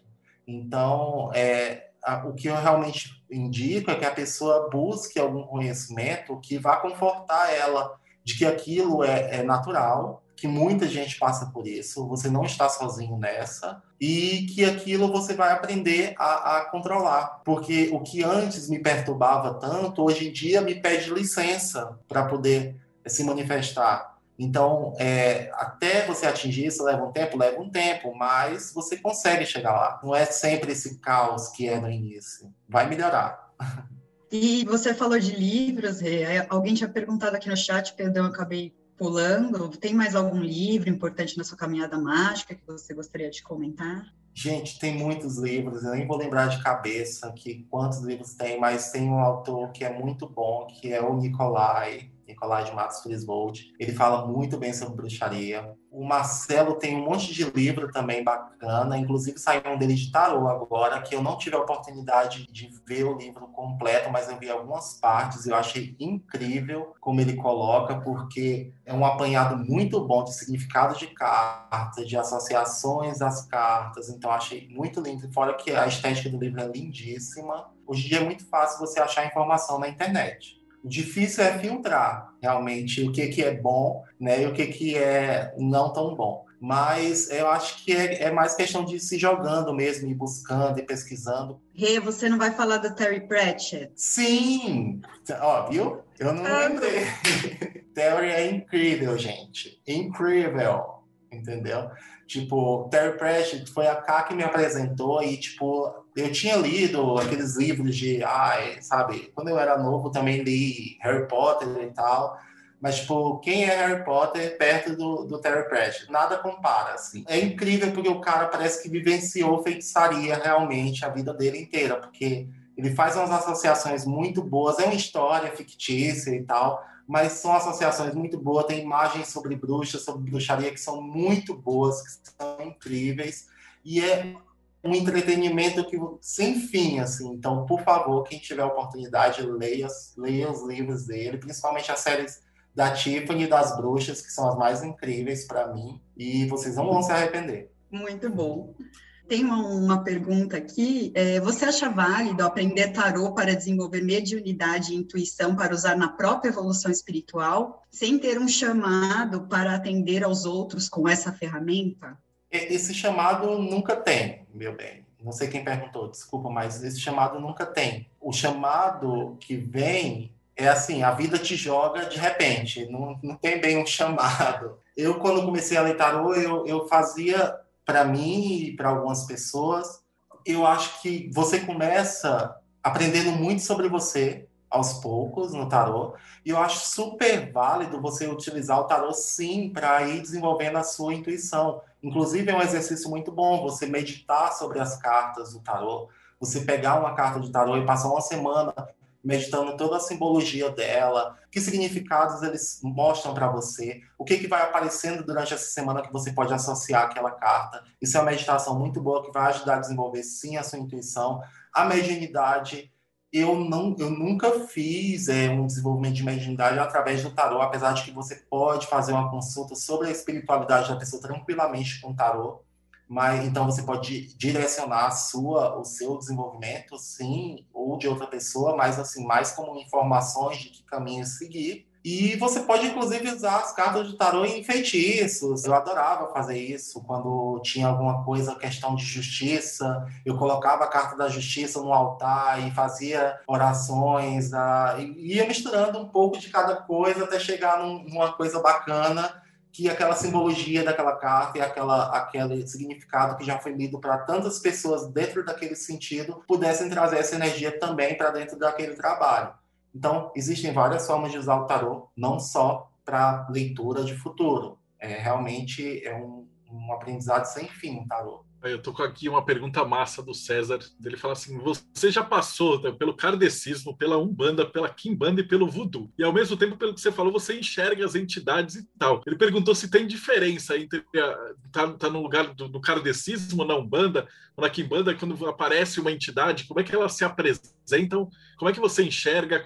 Então, é, a, o que eu realmente indico é que a pessoa busque algum conhecimento que vá confortar ela de que aquilo é, é natural, que muita gente passa por isso, você não está sozinho nessa, e que aquilo você vai aprender a, a, controlar. Porque o que antes me perturbava tanto, hoje em dia me pede licença para poder se manifestar. Então, é, até você atingir isso leva um tempo, leva um tempo, mas você consegue chegar lá. Não é sempre esse caos que é no início. Vai melhorar. (laughs) E você falou de livros, Rê. Alguém tinha perguntado aqui no chat, perdão, acabei pulando. Tem mais algum livro importante na sua caminhada mágica que você gostaria de comentar? Gente, tem muitos livros, eu nem vou lembrar de cabeça que quantos livros tem, mas tem um autor que é muito bom, que é o Nicolai Nicolai de Matos Friswold. Ele fala muito bem sobre bruxaria. O Marcelo tem um monte de livro também bacana, inclusive saiu um dele de tarô agora, que eu não tive a oportunidade de ver o livro completo, mas eu vi algumas partes e eu achei incrível como ele coloca, porque é um apanhado muito bom de significado de cartas, de associações das cartas, então achei muito lindo, fora que a estética do livro é lindíssima. Hoje em dia é muito fácil você achar informação na internet. O difícil é filtrar realmente o que, que é bom né, e o que, que é não tão bom. Mas eu acho que é, é mais questão de se jogando mesmo, e buscando e pesquisando. Rê, você não vai falar do Terry Pratchett? Sim! Ó, viu? Eu não ah, lembrei. (laughs) Terry é incrível, gente. Incrível. Entendeu? Tipo, Terry Pratchett foi a K que me apresentou e, tipo, eu tinha lido aqueles livros de, ai, sabe, quando eu era novo também li Harry Potter e tal, mas, tipo, quem é Harry Potter perto do, do Terry Pratchett? Nada compara, assim. É incrível porque o cara parece que vivenciou feitiçaria realmente a vida dele inteira, porque ele faz umas associações muito boas, é uma história fictícia e tal, mas são associações muito boas, tem imagens sobre bruxas, sobre bruxaria que são muito boas, que são incríveis, e é um entretenimento que sem fim, assim. Então, por favor, quem tiver oportunidade, leia, leia os livros dele, principalmente as séries da Tiffany e das Bruxas, que são as mais incríveis para mim, e vocês não vão se arrepender. Muito bom. Tem uma, uma pergunta aqui. É, você acha válido aprender tarô para desenvolver mediunidade e intuição para usar na própria evolução espiritual, sem ter um chamado para atender aos outros com essa ferramenta? Esse chamado nunca tem, meu bem. Não sei quem perguntou, desculpa, mas esse chamado nunca tem. O chamado que vem é assim, a vida te joga de repente, não, não tem bem um chamado. Eu, quando comecei a ler tarô, eu, eu fazia para mim e para algumas pessoas, eu acho que você começa aprendendo muito sobre você, aos poucos no tarô. E eu acho super válido você utilizar o tarô sim para ir desenvolvendo a sua intuição. Inclusive é um exercício muito bom você meditar sobre as cartas do tarô, você pegar uma carta de tarô e passar uma semana meditando toda a simbologia dela, que significados eles mostram para você, o que, que vai aparecendo durante essa semana que você pode associar aquela carta. Isso é uma meditação muito boa que vai ajudar a desenvolver sim a sua intuição. A mediunidade eu não eu nunca fiz é, um desenvolvimento de mediunidade através do tarô, apesar de que você pode fazer uma consulta sobre a espiritualidade da pessoa tranquilamente com o tarô, mas então você pode direcionar a sua o seu desenvolvimento sim ou de outra pessoa, mas assim mais como informações de que caminho seguir e você pode, inclusive, usar as cartas de tarô em feitiços. Eu adorava fazer isso quando tinha alguma coisa, questão de justiça. Eu colocava a carta da justiça no altar e fazia orações. Ah, e ia misturando um pouco de cada coisa até chegar num, numa coisa bacana que aquela simbologia daquela carta e aquela, aquele significado que já foi lido para tantas pessoas dentro daquele sentido pudessem trazer essa energia também para dentro daquele trabalho. Então, existem várias formas de usar o tarô, não só para leitura de futuro. É, realmente é um, um aprendizado sem fim o tarô. Eu tô com aqui uma pergunta massa do César. Ele fala assim: você já passou né, pelo kardecismo, pela umbanda, pela quimbanda e pelo voodoo. E ao mesmo tempo, pelo que você falou, você enxerga as entidades e tal. Ele perguntou se tem diferença entre tá, tá no lugar do, do kardecismo, na umbanda, ou na quimbanda, quando aparece uma entidade, como é que elas se apresentam? Como é que você enxerga?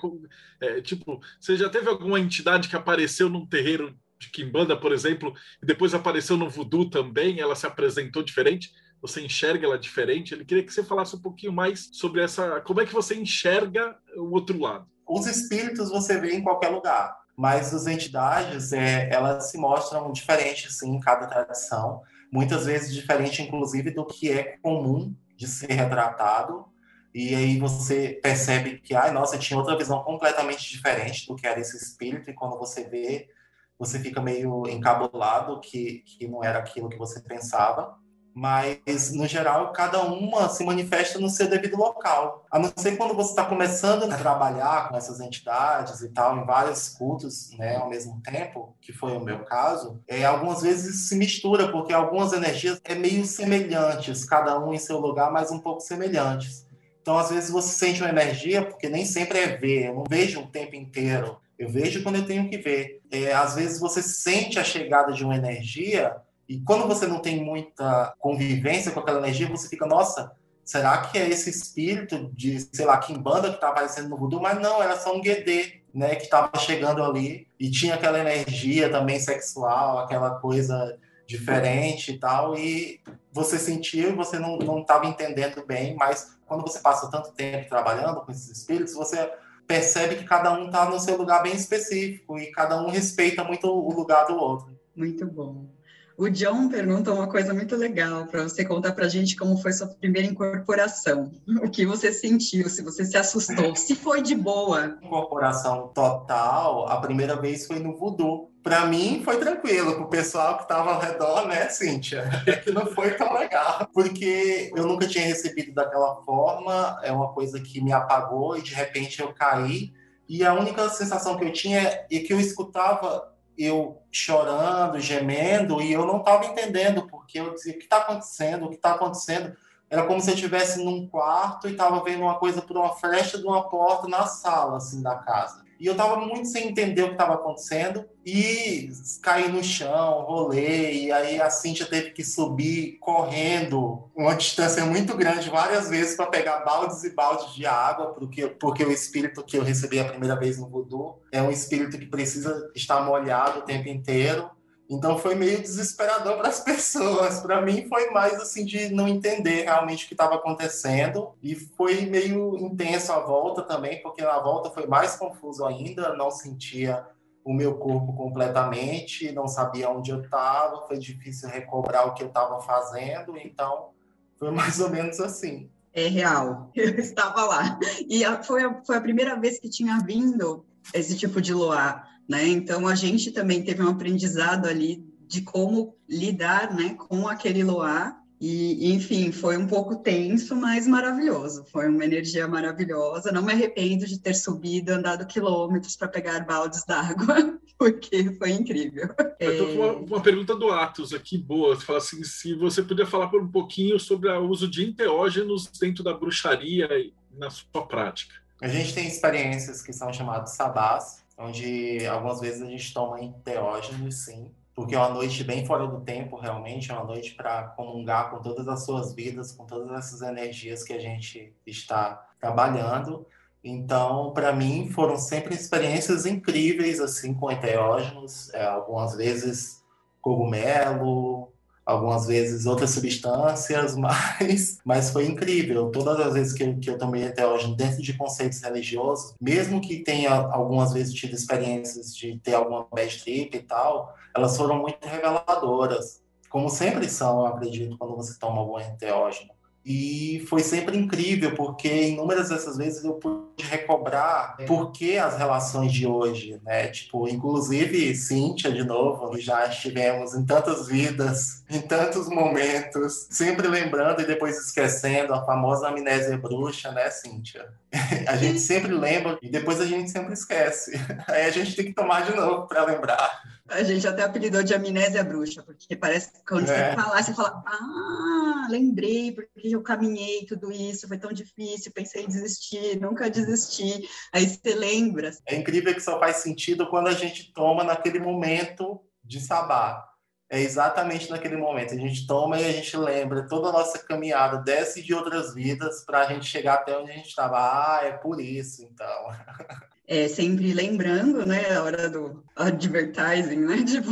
É, tipo, você já teve alguma entidade que apareceu num terreiro de Kimbanda, por exemplo, e depois apareceu no Voodoo também, ela se apresentou diferente você enxerga ela diferente. Ele queria que você falasse um pouquinho mais sobre essa, como é que você enxerga o outro lado. Os espíritos você vê em qualquer lugar, mas as entidades, é, elas se mostram diferentes, sim, em cada tradição. Muitas vezes diferente, inclusive, do que é comum de ser retratado. E aí você percebe que, ai, nossa, tinha outra visão completamente diferente do que era esse espírito. E quando você vê, você fica meio encabulado que, que não era aquilo que você pensava mas no geral cada uma se manifesta no seu devido local. A não ser quando você está começando a trabalhar com essas entidades e tal, em vários cultos né, ao mesmo tempo, que foi o meu caso, é, algumas vezes isso se mistura, porque algumas energias é meio semelhantes, cada um em seu lugar, mas um pouco semelhantes. Então, às vezes, você sente uma energia, porque nem sempre é ver, eu não vejo o tempo inteiro Eu vejo quando eu tenho que ver. É, às vezes você sente a chegada de uma energia e quando você não tem muita convivência com aquela energia, você fica, nossa, será que é esse espírito de, sei lá, Kimbanda que está aparecendo no voodoo? Mas não, era só um Guedê, né, que estava chegando ali e tinha aquela energia também sexual, aquela coisa diferente e tal, e você sentiu, você não estava entendendo bem, mas quando você passa tanto tempo trabalhando com esses espíritos, você percebe que cada um está no seu lugar bem específico e cada um respeita muito o lugar do outro. Muito bom. O John pergunta uma coisa muito legal para você contar para a gente como foi sua primeira incorporação. O que você sentiu, se você se assustou, se foi de boa. Incorporação total, a primeira vez foi no voodoo. Para mim foi tranquilo, o pessoal que estava ao redor, né, Cíntia? É (laughs) que não foi tão legal, porque eu nunca tinha recebido daquela forma, é uma coisa que me apagou e de repente eu caí. E a única sensação que eu tinha é que eu escutava eu chorando, gemendo, e eu não estava entendendo, porque eu dizia: o que está acontecendo? O que está acontecendo? Era como se eu estivesse num quarto e estava vendo uma coisa por uma flecha de uma porta na sala, assim, da casa. E eu estava muito sem entender o que estava acontecendo e caí no chão, rolei, e aí a Cintia teve que subir correndo uma distância muito grande várias vezes para pegar baldes e baldes de água, porque, porque o espírito que eu recebi a primeira vez no voodoo é um espírito que precisa estar molhado o tempo inteiro. Então foi meio desesperador para as (laughs) pessoas. Para mim foi mais assim de não entender realmente o que estava acontecendo e foi meio intenso a volta também, porque na volta foi mais confuso ainda, não sentia o meu corpo completamente, não sabia onde eu estava, foi difícil recobrar o que eu estava fazendo, então foi (laughs) mais ou menos assim. É real, (laughs) eu estava lá. E foi a, foi a primeira vez que tinha vindo esse tipo de luar né? Então a gente também teve um aprendizado ali de como lidar, né, com aquele loar e, enfim, foi um pouco tenso, mas maravilhoso. Foi uma energia maravilhosa. Não me arrependo de ter subido, andado quilômetros para pegar baldes d'água, (laughs) porque foi incrível. Eu estou com uma, uma, pergunta do Atos aqui, boa. Você fala assim, se você podia falar por um pouquinho sobre o uso de enteógenos dentro da bruxaria e na sua prática. A gente tem experiências que são chamadas sabás, onde algumas vezes a gente toma enteógenos, sim, porque é uma noite bem fora do tempo, realmente, é uma noite para comungar com todas as suas vidas, com todas essas energias que a gente está trabalhando. Então, para mim, foram sempre experiências incríveis, assim, com enteógenos, é, algumas vezes cogumelo, algumas vezes outras substâncias, (laughs) mas, mas foi incrível. Todas as vezes que eu, que eu tomei até hoje dentro de conceitos religiosos, mesmo que tenha algumas vezes tido experiências de ter alguma bad trip e tal, elas foram muito reveladoras. Como sempre são, eu acredito, quando você toma algum enteógeno. E foi sempre incrível, porque inúmeras dessas vezes eu pude recobrar por que as relações de hoje, né? Tipo, inclusive Cíntia, de novo, já estivemos em tantas vidas, (laughs) em tantos momentos, sempre lembrando e depois esquecendo a famosa amnésia bruxa, né, Cíntia? (laughs) A gente sempre lembra e depois a gente sempre esquece. (laughs) Aí a gente tem que tomar de novo para lembrar. A gente até apelidou de amnésia bruxa, porque parece que quando é. você fala, você fala, ah, lembrei, porque eu caminhei tudo isso, foi tão difícil, pensei em desistir, nunca desisti. Aí você lembra. É incrível que só faz sentido quando a gente toma naquele momento de sabá. É exatamente naquele momento. A gente toma e a gente lembra toda a nossa caminhada, desce de outras vidas, para a gente chegar até onde a gente estava. Ah, é por isso, então. (laughs) é, sempre lembrando, né, a hora do advertising, né, (laughs) tipo,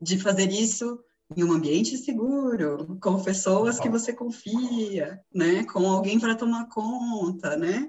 de fazer isso em um ambiente seguro, com pessoas que você confia, né, com alguém para tomar conta, né,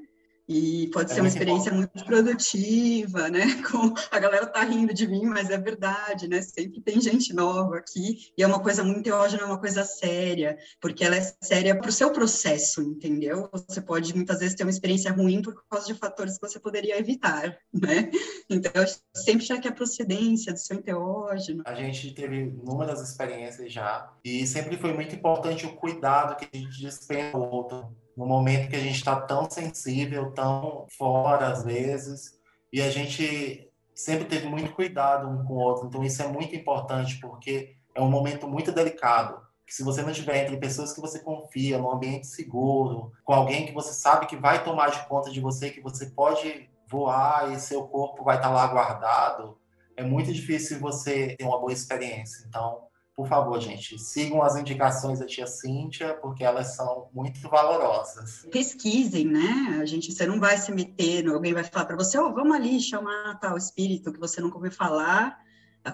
e pode é ser uma experiência muito produtiva, né? (laughs) Com, a galera tá rindo de mim, mas é verdade, né? Sempre tem gente nova aqui e é uma coisa muito teógena, é uma coisa séria, porque ela é séria para o seu processo, entendeu? Você pode muitas vezes ter uma experiência ruim por causa de fatores que você poderia evitar, (laughs) né? Então, sempre já que a procedência do seu enteógeno. A gente teve inúmeras experiências já e sempre foi muito importante o cuidado que a gente dispensa ao outro no momento que a gente está tão sensível, tão fora às vezes, e a gente sempre teve muito cuidado um com o outro. Então isso é muito importante porque é um momento muito delicado. Que se você não estiver entre pessoas que você confia, num ambiente seguro, com alguém que você sabe que vai tomar de conta de você, que você pode voar e seu corpo vai estar lá guardado, é muito difícil você ter uma boa experiência. Então, por favor, gente, sigam as indicações da tia Cíntia, porque elas são muito valorosas. Pesquisem, né? A gente, você não vai se meter, alguém vai falar para você, oh, vamos ali chamar tal espírito que você nunca ouviu falar,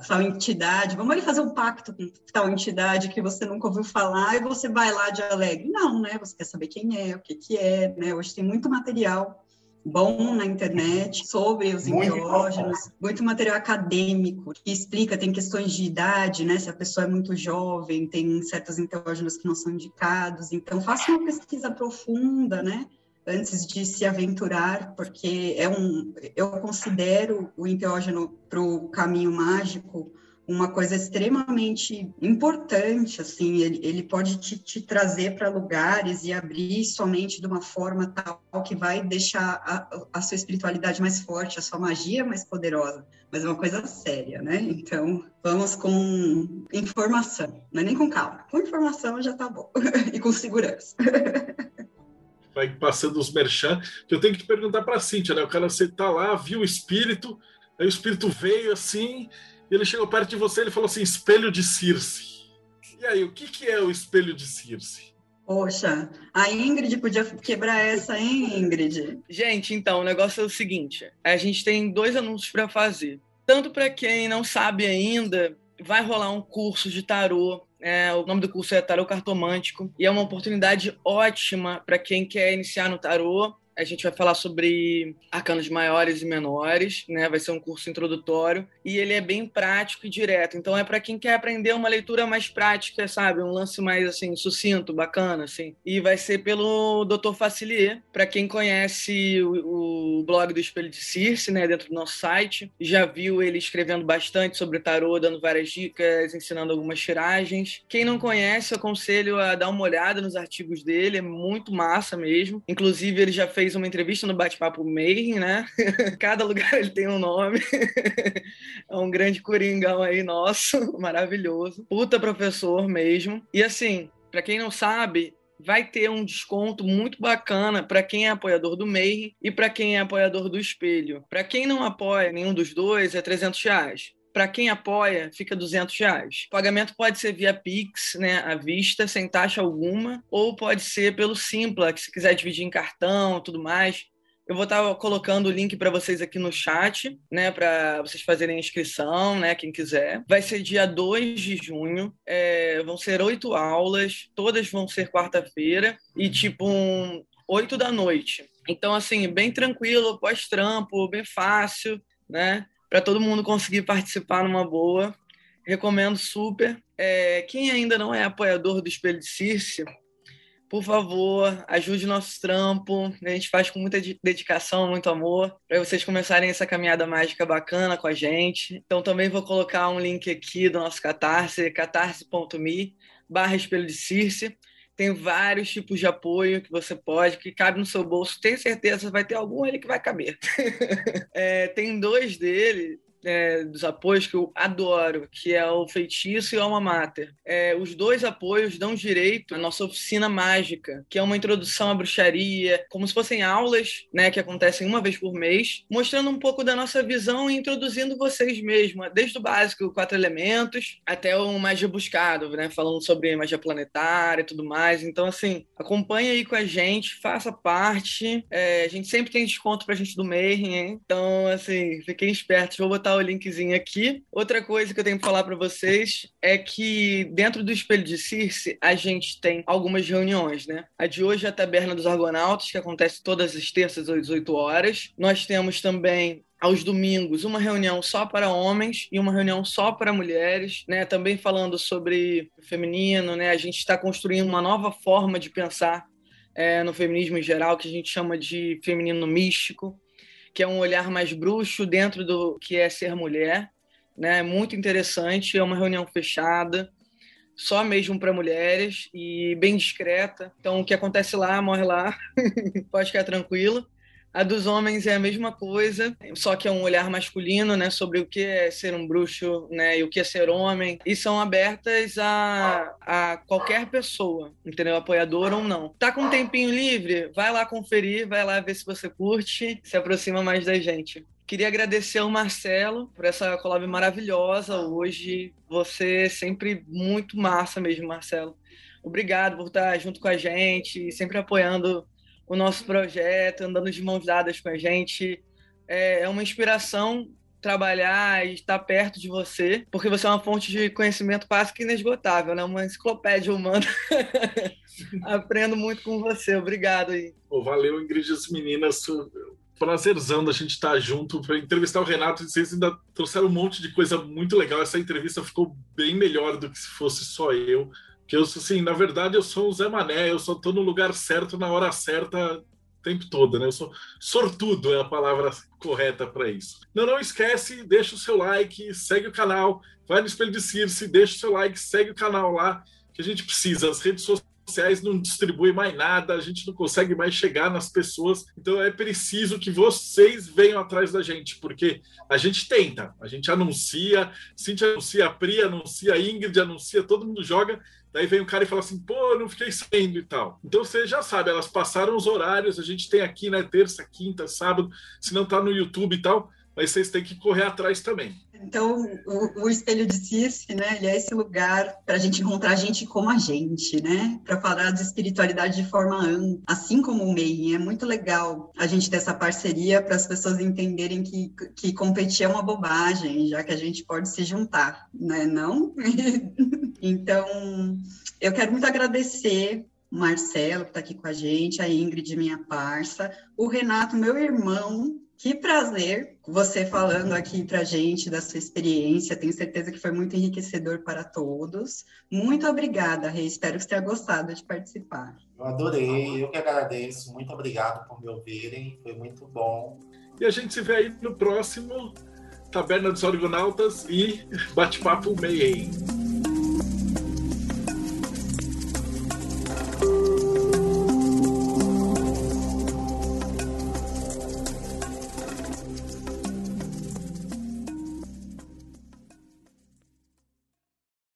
tal entidade, vamos ali fazer um pacto com tal entidade que você nunca ouviu falar e você vai lá de alegre. Não, né? Você quer saber quem é, o que que é, né? Hoje tem muito material bom na internet sobre os enteógenos, muito material acadêmico que explica, tem questões de idade, né? Se a pessoa é muito jovem, tem certos enteógenos que não são indicados. Então, faça uma pesquisa profunda, né? Antes de se aventurar, porque é um, eu considero o enteógeno para o caminho mágico uma coisa extremamente importante, assim, ele, ele pode te, te trazer para lugares e abrir sua mente de uma forma tal que vai deixar a, a, sua espiritualidade mais forte, a sua magia mais poderosa, mas é uma coisa séria, né? Então, vamos com informação, não é nem com calma, com informação já tá bom, (laughs) e com segurança. (laughs) vai passando os merchan, que eu tenho que te perguntar para a Cíntia, né? O cara, você tá lá, viu o espírito, aí o espírito veio assim e ele chegou perto de você e falou assim: espelho de Circe. E aí, o que, que é o espelho de Circe? Poxa, a Ingrid podia quebrar essa, hein, Ingrid? Gente, então, o negócio é o seguinte: a gente tem dois anúncios para fazer. Tanto para quem não sabe ainda, vai rolar um curso de tarô. É, o nome do curso é Tarô Cartomântico e é uma oportunidade ótima para quem quer iniciar no tarô a gente vai falar sobre arcanos maiores e menores, né? Vai ser um curso introdutório e ele é bem prático e direto. Então é para quem quer aprender uma leitura mais prática, sabe? Um lance mais assim sucinto, bacana, assim. E vai ser pelo Dr. Facilier, para quem conhece o, o, blog do Espelho de Circe, né? Dentro do nosso site, já viu ele escrevendo bastante sobre tarô, dando várias dicas, ensinando algumas tiragens. Quem não conhece, eu aconselho a dar uma olhada nos artigos dele, é muito massa mesmo. Inclusive ele já fez fez uma entrevista no Bate-Papo Mayhem, né? (laughs) Cada lugar ele tem um nome. (laughs) é um grande coringão aí nosso, (laughs) maravilhoso. Puta professor mesmo. E assim, para quem não sabe, vai ter um desconto muito bacana para quem é apoiador do MEI e para quem é apoiador do Espelho. Para quem não apoia nenhum dos dois, é 300 reais. Para quem apoia, fica 200 reais. O pagamento pode ser via Pix, né, à vista, sem taxa alguma, ou pode ser pelo Simpla, que se quiser dividir em cartão, tudo mais. Eu vou estar colocando o link para vocês aqui no chat, né, para vocês fazerem a inscrição, né, quem quiser. Vai ser dia 2 de junho, é, vão ser oito aulas, todas vão ser quarta-feira, e tipo um, 8 da noite. Então, assim, bem tranquilo, pós-trampo, bem fácil, né? Para todo mundo conseguir participar numa boa. Recomendo super. É, quem ainda não é apoiador do Espelho de Circe, por favor, ajude nosso trampo. A gente faz com muita dedicação, muito amor, para vocês começarem essa caminhada mágica bacana com a gente. Então também vou colocar um link aqui do nosso Catarse, catarse.me barra Espelho de Circe. Tem vários tipos de apoio que você pode, que cabe no seu bolso. Tenho certeza vai ter algum ali que vai caber. (laughs) é, tem dois dele é, dos apoios que eu adoro, que é o Feitiço e o Alma Mater. É, os dois apoios dão direito à nossa oficina mágica, que é uma introdução à bruxaria, como se fossem aulas né, que acontecem uma vez por mês, mostrando um pouco da nossa visão e introduzindo vocês mesmos, desde o básico, quatro elementos, até o magia buscado, né, falando sobre magia planetária e tudo mais. Então, assim, acompanhe aí com a gente, faça parte. É, a gente sempre tem desconto pra gente do Mayhem, hein? Então, assim, fiquem espertos. Vou botar o linkzinho aqui. Outra coisa que eu tenho para falar para vocês é que dentro do Espelho de Circe a gente tem algumas reuniões, né? A de hoje é a Taberna dos Argonautas, que acontece todas as terças às 18 horas. Nós temos também aos domingos uma reunião só para homens e uma reunião só para mulheres, né? Também falando sobre o feminino, né? A gente está construindo uma nova forma de pensar é, no feminismo em geral, que a gente chama de feminino místico, que é um olhar mais bruxo dentro do que é ser mulher, né? Muito interessante, é uma reunião fechada, só mesmo para mulheres e bem discreta. Então, o que acontece lá, morre lá, (laughs) pode ficar tranquilo. A dos homens é a mesma coisa, só que é um olhar masculino, né, sobre o que é ser um bruxo, né, e o que é ser homem, e são abertas a, a qualquer pessoa, entendeu? Apoiador ou não. Tá com um tempinho livre? Vai lá conferir, vai lá ver se você curte, se aproxima mais da gente. Queria agradecer ao Marcelo por essa collab maravilhosa hoje. Você é sempre muito massa mesmo, Marcelo. Obrigado por estar junto com a gente, sempre apoiando o nosso projeto, andando de mãos dadas com a gente. É, é uma inspiração trabalhar e estar perto de você, porque você é uma fonte de conhecimento quase que inesgotável, né? Uma enciclopédia humana. (laughs) Aprendo muito com você. Obrigado aí. Oh, valeu, Ingrid, as meninas. Prazerzão da gente estar junto para entrevistar o Renato. Vocês ainda trouxeram um monte de coisa muito legal. Essa entrevista ficou bem melhor do que se fosse só eu. Que eu, assim, na verdade, eu sou o Zé Mané, eu só estou no lugar certo, na hora certa, o tempo todo, né? Eu sou sortudo, é a palavra correta para isso. Não, não esquece, deixa o seu like, segue o canal, vai no Espelho de Circe, deixa o seu like, segue o canal lá, que a gente precisa. As redes sociais não distribuem mais nada, a gente não consegue mais chegar nas pessoas, então é preciso que vocês venham atrás da gente, porque a gente tenta, a gente anuncia, Cintia anuncia, a Pri anuncia, a Ingrid anuncia, todo mundo joga, Daí vem o cara e fala assim, pô, não fiquei saindo e tal. Então você já sabe, elas passaram os horários, a gente tem aqui, né, terça, quinta, sábado, se não tá no YouTube e tal, mas vocês têm que correr atrás também. Então, o, o Espelho de Circe, né, ele é esse lugar para a gente encontrar gente como a gente, né, para falar de espiritualidade de forma ampla, assim como o MEI. É muito legal a gente ter essa parceria para as pessoas entenderem que, que competir é uma bobagem, já que a gente pode se juntar, né, não? (laughs) então, eu quero muito agradecer Marcelo, que está aqui com a gente, a Ingrid, minha parça, o Renato, meu irmão, que prazer você falando aqui para gente da sua experiência. Tenho certeza que foi muito enriquecedor para todos. Muito obrigada, Rei. Espero que você tenha gostado de participar. Eu adorei, eu que agradeço. Muito obrigado por me ouvirem, foi muito bom. E a gente se vê aí no próximo Taberna dos Orgonautas e Bate-Papo Meio.